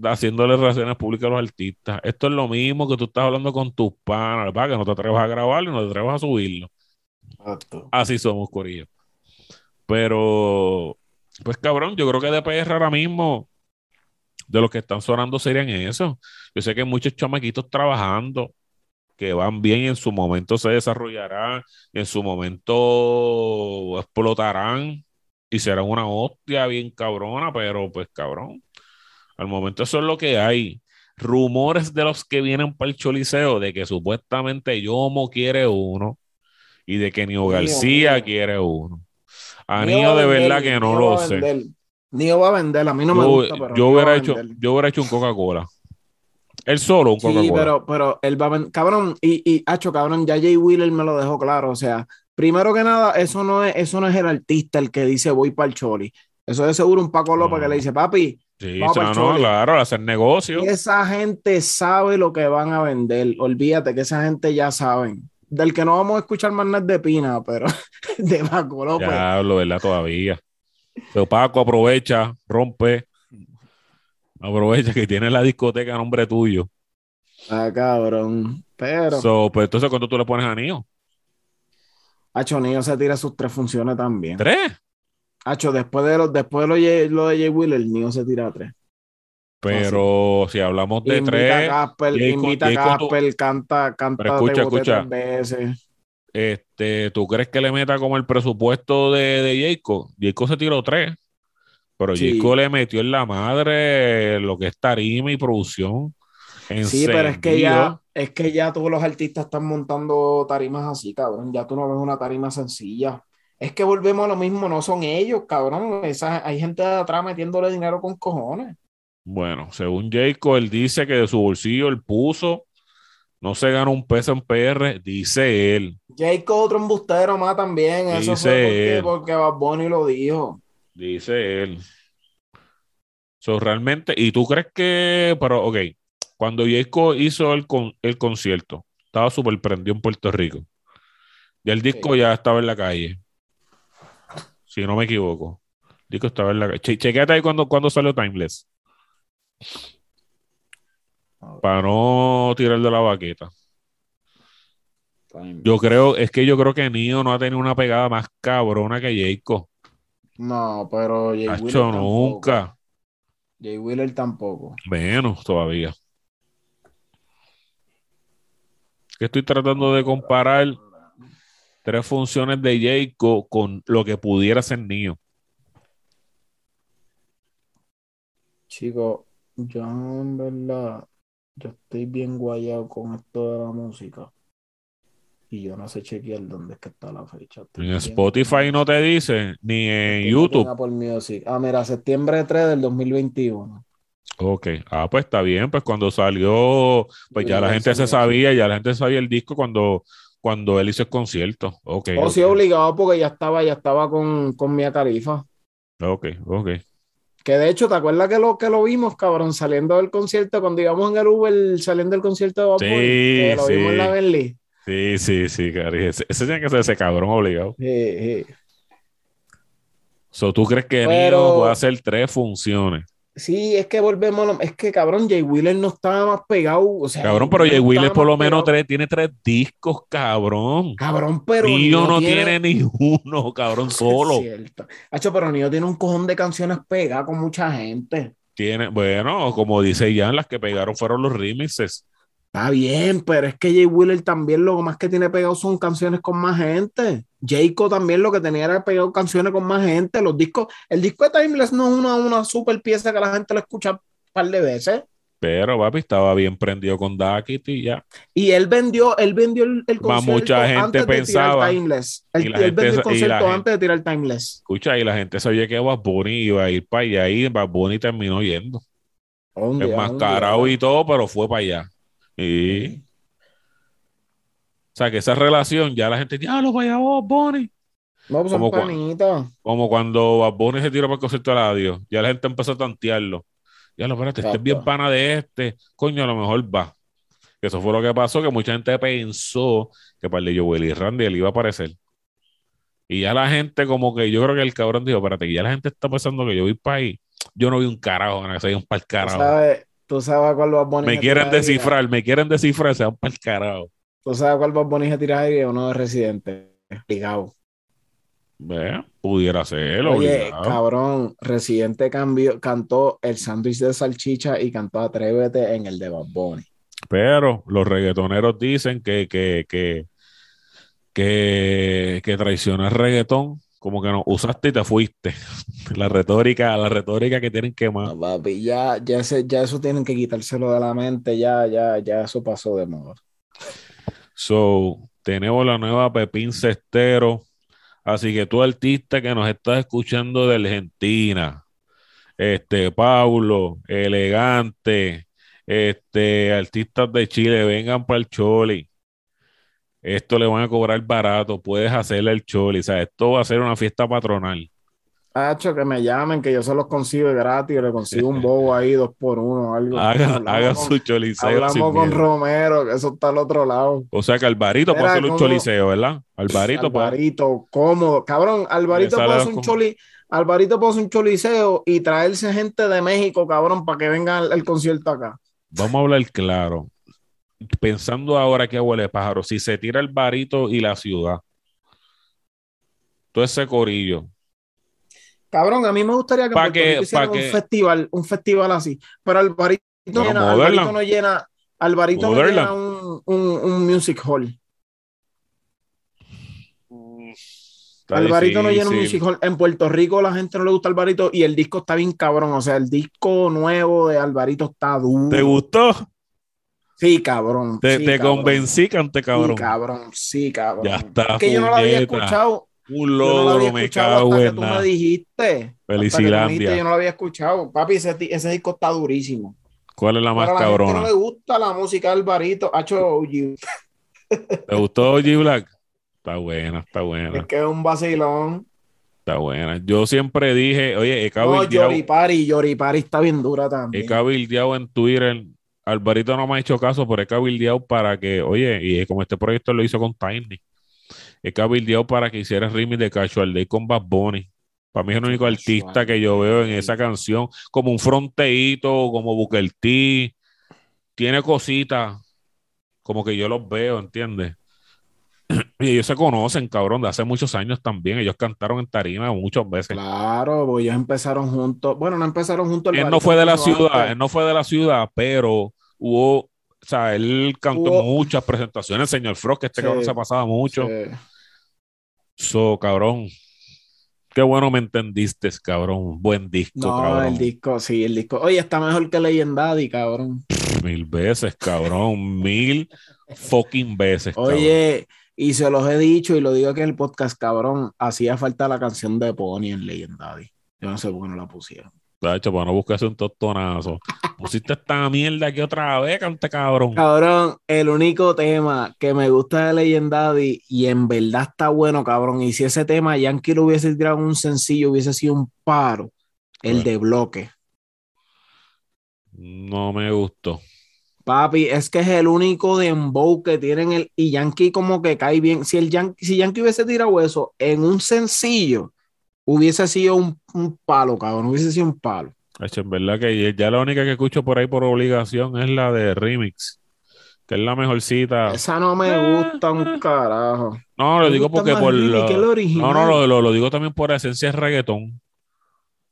haciéndole relaciones públicas a los artistas. Esto es lo mismo que tú estás hablando con tus panas, para que no te atrevas a grabarlo y no te atrevas a subirlo. Así somos, Corillo. Pero, pues cabrón, yo creo que de PR ahora mismo de los que están sonando serían eso. Yo sé que hay muchos chamaquitos trabajando que van bien y en su momento se desarrollarán, en su momento explotarán y serán una hostia bien cabrona, pero pues cabrón, al momento eso es lo que hay. Rumores de los que vienen para el Choliseo de que supuestamente Yomo quiere uno y de que Nio García quiere uno. A Nio de verdad que no lo sé. Nio va a vender, a mí no me gusta, pero yo hubiera hecho, yo hubiera hecho un Coca-Cola. Él solo, un Coca-Cola. Sí, pero, pero él va a vender. Cabrón, y, y, hacho, cabrón, ya Jay Wheeler me lo dejó claro. O sea, primero que nada, eso no es, eso no es el artista el que dice voy para el Choli. Eso es seguro un Paco López que le dice, papi. Sí, sea, no, claro, hacer negocio. Esa gente sabe lo que van a vender. Olvídate que esa gente ya saben. Del que no vamos a escuchar más nada de Pina, pero [laughs] de Paco López. Ya lo ¿verdad? Todavía. Pero Paco aprovecha, rompe. Aprovecha que tiene la discoteca a nombre tuyo. Ah, cabrón. Pero. pues entonces, ¿cuánto tú le pones a Nio? Hacho, Nio se tira sus tres funciones también. ¿Tres? Hacho, después de lo, después de lo, de Jay Wheeler, Nio se tira a tres. Pero si hablamos de tres. invita a Casper, canta, canta. Pero escucha, escucha. Veces. Este, ¿Tú crees que le meta como el presupuesto de, de Jacob? Jacob se tiró tres, pero sí. le metió en la madre lo que es tarima y producción. Sí, pero es que ya, es que ya todos los artistas están montando tarimas así, cabrón. Ya tú no ves una tarima sencilla. Es que volvemos a lo mismo, no son ellos, cabrón. Esa, hay gente de atrás metiéndole dinero con cojones. Bueno, según Jacob, él dice que de su bolsillo él puso no se gana un peso en PR, dice él. Jake otro embustero más también. Dice Eso fue porque, Bad Bunny lo dijo. Dice él. So, realmente, ¿y tú crees que, pero, ok, cuando Jacob hizo el, el concierto, estaba súper prendido en Puerto Rico. Y el disco ya estaba en la calle. Si no me equivoco. Disco estaba en la calle. chequete ahí cuando, cuando salió Timeless. Para no tirar de la baqueta. Yo creo, es que yo creo que Nio no ha tenido una pegada más cabrona que Jayco. No, pero Jay Wheeler nunca. Jay Wheeler tampoco. Menos todavía. Que estoy tratando de comparar tres funciones de Jayco con lo que pudiera ser Nio. Chico, yo en verdad yo estoy bien guayado con esto de la música. Y yo no sé chequear dónde es que está la fecha. en Spotify no te dice, ni en YouTube. Ah, mira, septiembre 3 del 2021. Ok, ah, pues está bien, pues cuando salió, pues ya la gente se sabía, ya la gente sabía el disco cuando, cuando él hizo el concierto. Ok. O sí, obligado porque ya estaba, ya estaba con, con Mia Califa. Ok, ok. Que de hecho, ¿te acuerdas que lo, que lo vimos, cabrón, saliendo del concierto, cuando íbamos en el Uber, saliendo del concierto de Bob sí, que lo vimos en la Bentley? Sí, sí, sí, cari. Ese, tiene que ser ese cabrón obligado. Sí, sí. So, ¿Tú crees que Pero... Nino puede hacer tres funciones? Sí, es que volvemos, es que cabrón, Jay Wheeler no estaba más pegado. O sea, cabrón, pero Jay Wheeler por lo menos tiene tres discos, cabrón. Cabrón, pero. Nio no tiene... ni uno, [laughs] cabrón, solo. Es cierto. Hacho, pero Nio tiene un cojón de canciones pegadas con mucha gente. Tiene, bueno, como dice Jan, las que pegaron fueron los remixes. Está bien, pero es que Jay Wheeler también lo más que tiene pegado son canciones con más gente. Jayco también lo que tenía era pegado canciones con más gente. Los discos, el disco de Timeless no es una, una super pieza que la gente lo escucha un par de veces. Pero, papi, estaba bien prendido con Ducky y ya. Y él vendió, él vendió el, el concierto mucha gente antes pensaba, de tirar Timeless. Él, él vendió el concierto antes de tirar Timeless. Escucha, y la gente sabía que Bad Bunny iba a ir para allá y Bad Bunny terminó yendo. Es más caro y todo, pero fue para allá. Y. O sea, que esa relación ya la gente dice, ah, lo vaya vos, Bonnie. No, pues como, como cuando Bonnie se tiró para el concierto de radio, ya la gente empezó a tantearlo. Ya lo espérate, este es bien pana de este, coño, a lo mejor va. Eso fue lo que pasó, que mucha gente pensó que para el de Joel y Randy él iba a aparecer. Y ya la gente, como que yo creo que el cabrón dijo, espérate, ya la gente está pensando que yo voy para ahí. Yo no vi un carajo, no, que se un par carajo. Tú sabes cuál a poner. Me quieren descifrar, me quieren descifrar, se van para el carajo. Tú sabes cuál va a poner a tirar ahí o no de residente. Ligado. Ve, pudiera serlo. Oye, cabrón, Residente cambió, cantó el sándwich de salchicha y cantó Atrévete en el de Bad Bunny. Pero los reggaetoneros dicen que, que, que, que, que traiciona el reggaetón como que no usaste y te fuiste. [laughs] La retórica, la retórica que tienen que más. papi, ya, ya, ya eso tienen que quitárselo de la mente, ya, ya, ya eso pasó de moda. So, tenemos la nueva Pepín Cestero. Así que tú, artista que nos estás escuchando de Argentina, este, Paulo, Elegante, este, artistas de Chile, vengan para el Choli esto le van a cobrar barato, puedes hacerle el choli, o sea, esto va a ser una fiesta patronal. Hacho, que me llamen, que yo se los consigo gratis, le consigo un bobo ahí, dos por uno, algo. Haga, su choliseo. Hablamos con Romero, que eso está al otro lado. O sea que Alvarito puede hacer un choliseo, ¿verdad? Alvarito, Alvarito, cómodo. Cabrón, Alvarito puede hacer un choli. Alvarito puede hacer un choliseo y traerse gente de México, cabrón, para que venga el concierto acá. Vamos a hablar claro pensando ahora que huele pájaro, si se tira el barito y la ciudad, todo ese corillo. Cabrón, a mí me gustaría que, un festival, un festival así, pero Alvarito, llena, Alvarito no llena, Alvarito no llena un, un, music hall. Alvarito no llena un music hall. En Puerto Rico la gente no le gusta Alvarito y el disco está bien cabrón. O sea, el disco nuevo de Alvarito está duro. ¿Te gustó? Sí, cabrón. Te, te convencí, cante cabrón. Sí, cabrón. Sí, cabrón. Ya está. Es que yo no lo había escuchado. Un logro, me cago en tú me dijiste. Felicidades. Yo no lo había escuchado. Papi, ese, ese disco está durísimo. ¿Cuál es la más Para cabrona? no me gusta la música de Alvarito. Hacho ¿Te gustó OG Black? Está buena, está buena. Es que es un vacilón. Está buena. Yo siempre dije, oye, he cabildeado. No, Yoripari, Yoripari está bien dura también. He cabildeado en Twitter Alvarito no me ha hecho caso, pero he cabildeado para que, oye, y como este proyecto lo hizo con Tiny, he cabildeado para que hiciera remix de Casual Day con Bad Bunny. Para mí es el único artista que yo veo en esa canción, como un fronteíto, como Booker T. Tiene cositas, como que yo los veo, ¿entiendes? [clears throat] Y ellos se conocen, cabrón, de hace muchos años también. Ellos cantaron en tarima muchas veces. Claro, pues ellos empezaron juntos. Bueno, no empezaron juntos. Él no fue de la ciudad, él no fue de la ciudad, pero hubo, o sea, él cantó muchas presentaciones, señor Frost, que este cabrón se pasaba mucho. So, cabrón. Qué bueno me entendiste, cabrón. Buen disco, no, el disco, sí, el disco. Oye, está mejor que Legendary, cabrón. Mil veces, cabrón. Mil fucking veces. Oye, y se los he dicho y lo digo aquí en el podcast, cabrón. Hacía falta la canción de Pony en Legendary. Yo no sé por qué no la pusieron. De hecho, para no buscarse un tostonazo. Pusiste esta mierda aquí otra vez, cante cabrón. Cabrón, el único tema que me gusta de Legendary y en verdad está bueno, cabrón. Y si ese tema Yankee lo hubiese tirado un sencillo, hubiese sido un paro. El de bloque. No me gustó. Papi, es que es el único dembow que tienen el. Y Yankee como que cae bien. Si el Yankee, si Yankee hubiese tirado eso en un sencillo hubiese sido un, palo, cabrón, hubiese sido un palo. en verdad que ya la única que escucho por ahí por obligación es la de Remix, que es la mejorcita. Esa no me gusta un carajo. No, lo digo porque por lo, no, no, lo, lo, digo también por esencia de reggaetón.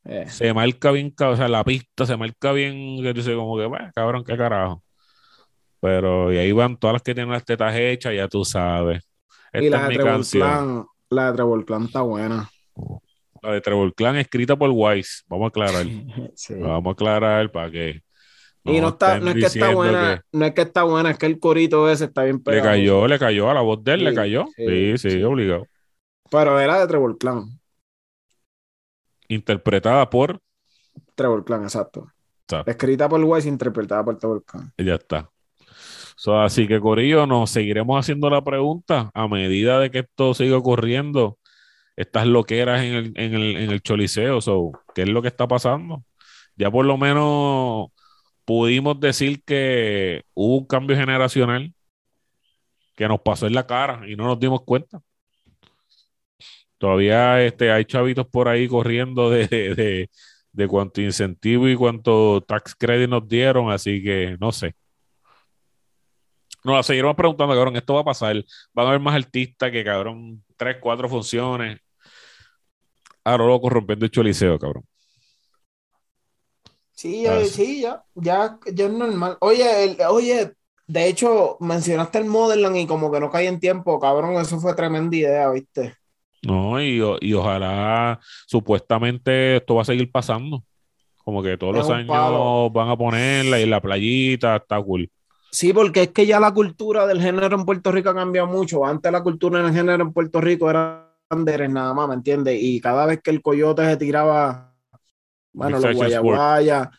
Eh. Se marca bien, o sea, la pista se marca bien, que dice como que, bueno, cabrón, qué carajo. Pero y ahí van todas las que tienen las tetas hechas, ya tú sabes. y la de Trevor la de Trevor Clan está buena. La de Trevor Clan escrita por Wise. Vamos a aclarar. [laughs] Vamos a aclarar para que. y no, está, no es que está buena, no es que está buena, es que el corito ese está bien pegado. Le cayó, le cayó a la voz de él, le cayó. Sí, sí, obligado. Pero era de Trevor Clan. Interpretada por Trevor Clan, exacto. Escrita por Wise, interpretada por Trevor Clan. Ya está. así que, Corillo, nos seguiremos haciendo la pregunta a medida de que esto siga ocurriendo estas loqueras en el, en el, en el choliseo. So, ¿Qué es lo que está pasando? Ya por lo menos pudimos decir que hubo un cambio generacional que nos pasó en la cara y no nos dimos cuenta. Todavía este, hay chavitos por ahí corriendo de, de, de cuánto incentivo y cuánto tax credit nos dieron, así que no sé. Nos seguiremos preguntando, cabrón, esto va a pasar. Van a haber más artistas que, cabrón, tres, cuatro funciones. Ahora loco rompiendo el choliseo, cabrón. Sí, ya, sí, ya, ya, ya es normal. Oye, oye, de hecho, mencionaste el Modelland y como que no cae en tiempo, cabrón, eso fue tremenda idea, ¿viste? No, y, y ojalá, supuestamente, esto va a seguir pasando. Como que todos los años van a ponerla y la playita, está cool. Sí, porque es que ya la cultura del género en Puerto Rico ha cambiado mucho. Antes la cultura del género en Puerto Rico era nada más, ¿me entiendes? Y cada vez que el coyote se tiraba, bueno, los guayaguayas,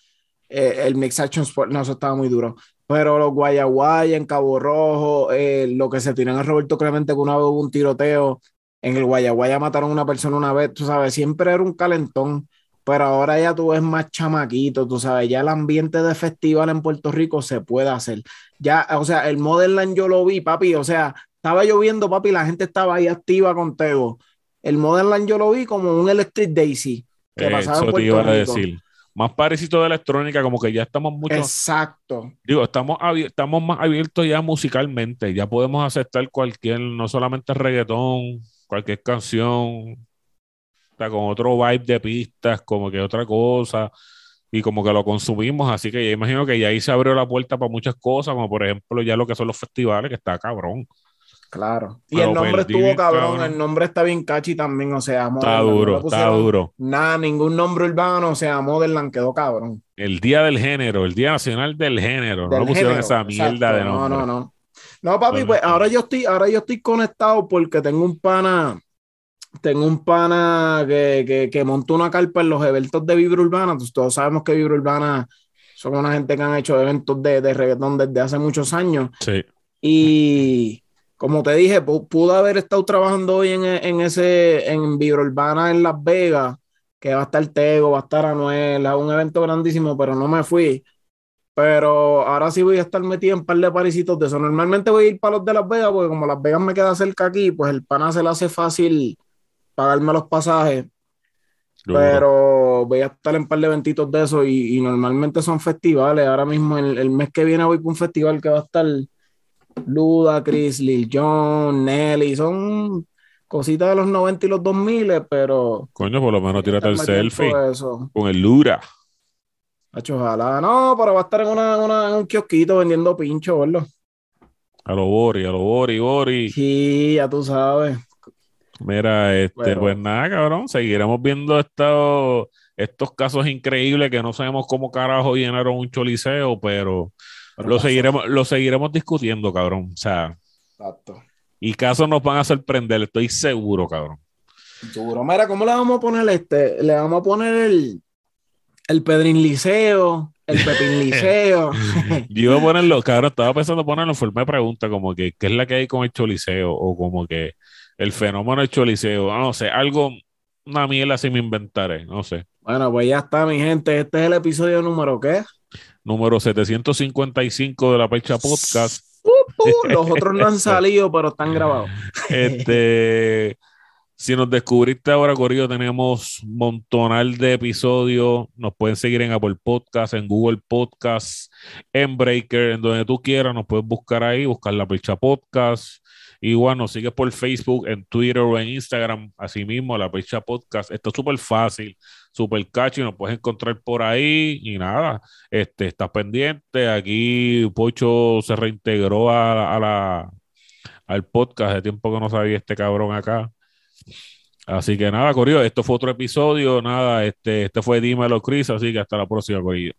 eh, el Mix Action Sport, no, eso estaba muy duro. Pero los guayaguayas en Cabo Rojo, eh, lo que se tiran a Roberto Clemente que una vez hubo un tiroteo, en el guayaguaya mataron a una persona una vez, tú sabes, siempre era un calentón. Pero ahora ya tú ves más chamaquito, tú sabes, ya el ambiente de festival en Puerto Rico se puede hacer. Ya, o sea, el Modern yo lo vi, papi, o sea, estaba lloviendo, papi, la gente estaba ahí activa con Tego. El Modern yo lo vi como un Electric Daisy que eh, pasaba en Puerto Rico. decir. Más parecido de electrónica, como que ya estamos mucho. Exacto. Digo, estamos, estamos más abiertos ya musicalmente. Ya podemos aceptar cualquier, no solamente reggaetón, cualquier canción. Está con otro vibe de pistas, como que otra cosa. Y como que lo consumimos. Así que ya imagino que ya ahí se abrió la puerta para muchas cosas, como por ejemplo ya lo que son los festivales, que está cabrón. Claro. Y el nombre estuvo cabrón, el nombre está bien catchy también, o sea, Está duro, está duro. Nada, ningún nombre urbano, o sea, Modelland quedó cabrón. El Día del Género, el Día Nacional del Género, no pusieron esa mierda de nombre. No, no, no. No, papi, pues ahora yo estoy, ahora yo estoy conectado porque tengo un pana, tengo un pana que, que, que montó una carpa en los eventos de Vibra Urbana. Pues todos sabemos que Vibra Urbana son una gente que han hecho eventos de, de reggaetón desde hace muchos años. Sí. Y como te dije, pudo haber estado trabajando hoy en, en ese, en Vibra Urbana en Las Vegas, que va a estar Tego, va a estar Anuel, un evento grandísimo, pero no me fui. Pero ahora sí voy a estar metido en un par de parisitos de eso. Normalmente voy a ir para los de Las Vegas, porque como Las Vegas me queda cerca aquí, pues el pana se le hace fácil pagarme los pasajes. Pero voy a estar en un par de eventitos de eso y, normalmente son festivales. Ahora mismo, el, el mes que viene, voy para un festival que va a estar Luda, Chris, Lil Jon, Nelly, son cositas de los 90 y los 2000, pero. Coño, por lo menos tírate el selfie con el Lura. ojalá. No, pero va a estar en, una, un kiosquito vendiendo pincho, ¿verdad? A lo Bori, a lo Bori, Bori. Sí, ya tú sabes. Mira, este, pues nada, cabrón, seguiremos viendo estos, estos casos increíbles que no sabemos cómo carajo llenaron un choliseo, pero lo seguiremos, lo seguiremos discutiendo, cabrón. O sea. Exacto. Y casos nos van a sorprender, estoy seguro, cabrón. Seguro. Mira, ¿cómo le vamos a poner este? Le vamos a poner el, el Pedrin Liceo, el Pepín [laughs] Liceo. [laughs] Yo iba a ponerlo, cabrón, estaba pensando ponerlo, fue me pregunta como que, ¿qué es la que hay con el Choliseo? O como que el fenómeno del Choliseo, no sé, algo, una mierda así me inventaré, no sé. Bueno, pues ya está, mi gente. Este es el episodio número ¿qué? Número 755 de la Percha Podcast. los otros no han salido, pero están grabados. [laughs] este, Si nos descubriste ahora, Corillo, tenemos montonal de episodios. Nos pueden seguir en Apple Podcast, en Google Podcast, en Breaker, en donde tú quieras. Nos puedes buscar ahí, buscar la Percha Podcast. Igual nos sigues por Facebook, en Twitter o en Instagram. Así mismo, la Percha Podcast. Esto es súper fácil, súper catchy. Nos puedes encontrar por ahí. Y nada, este, estás pendiente. Aquí Pocho se reintegró a, la, al podcast. De tiempo que no sabía este cabrón acá. Así que nada, Corillo, esto fue otro episodio. Nada, este, este fue Dímelo Chris, así que hasta la próxima, Corillo.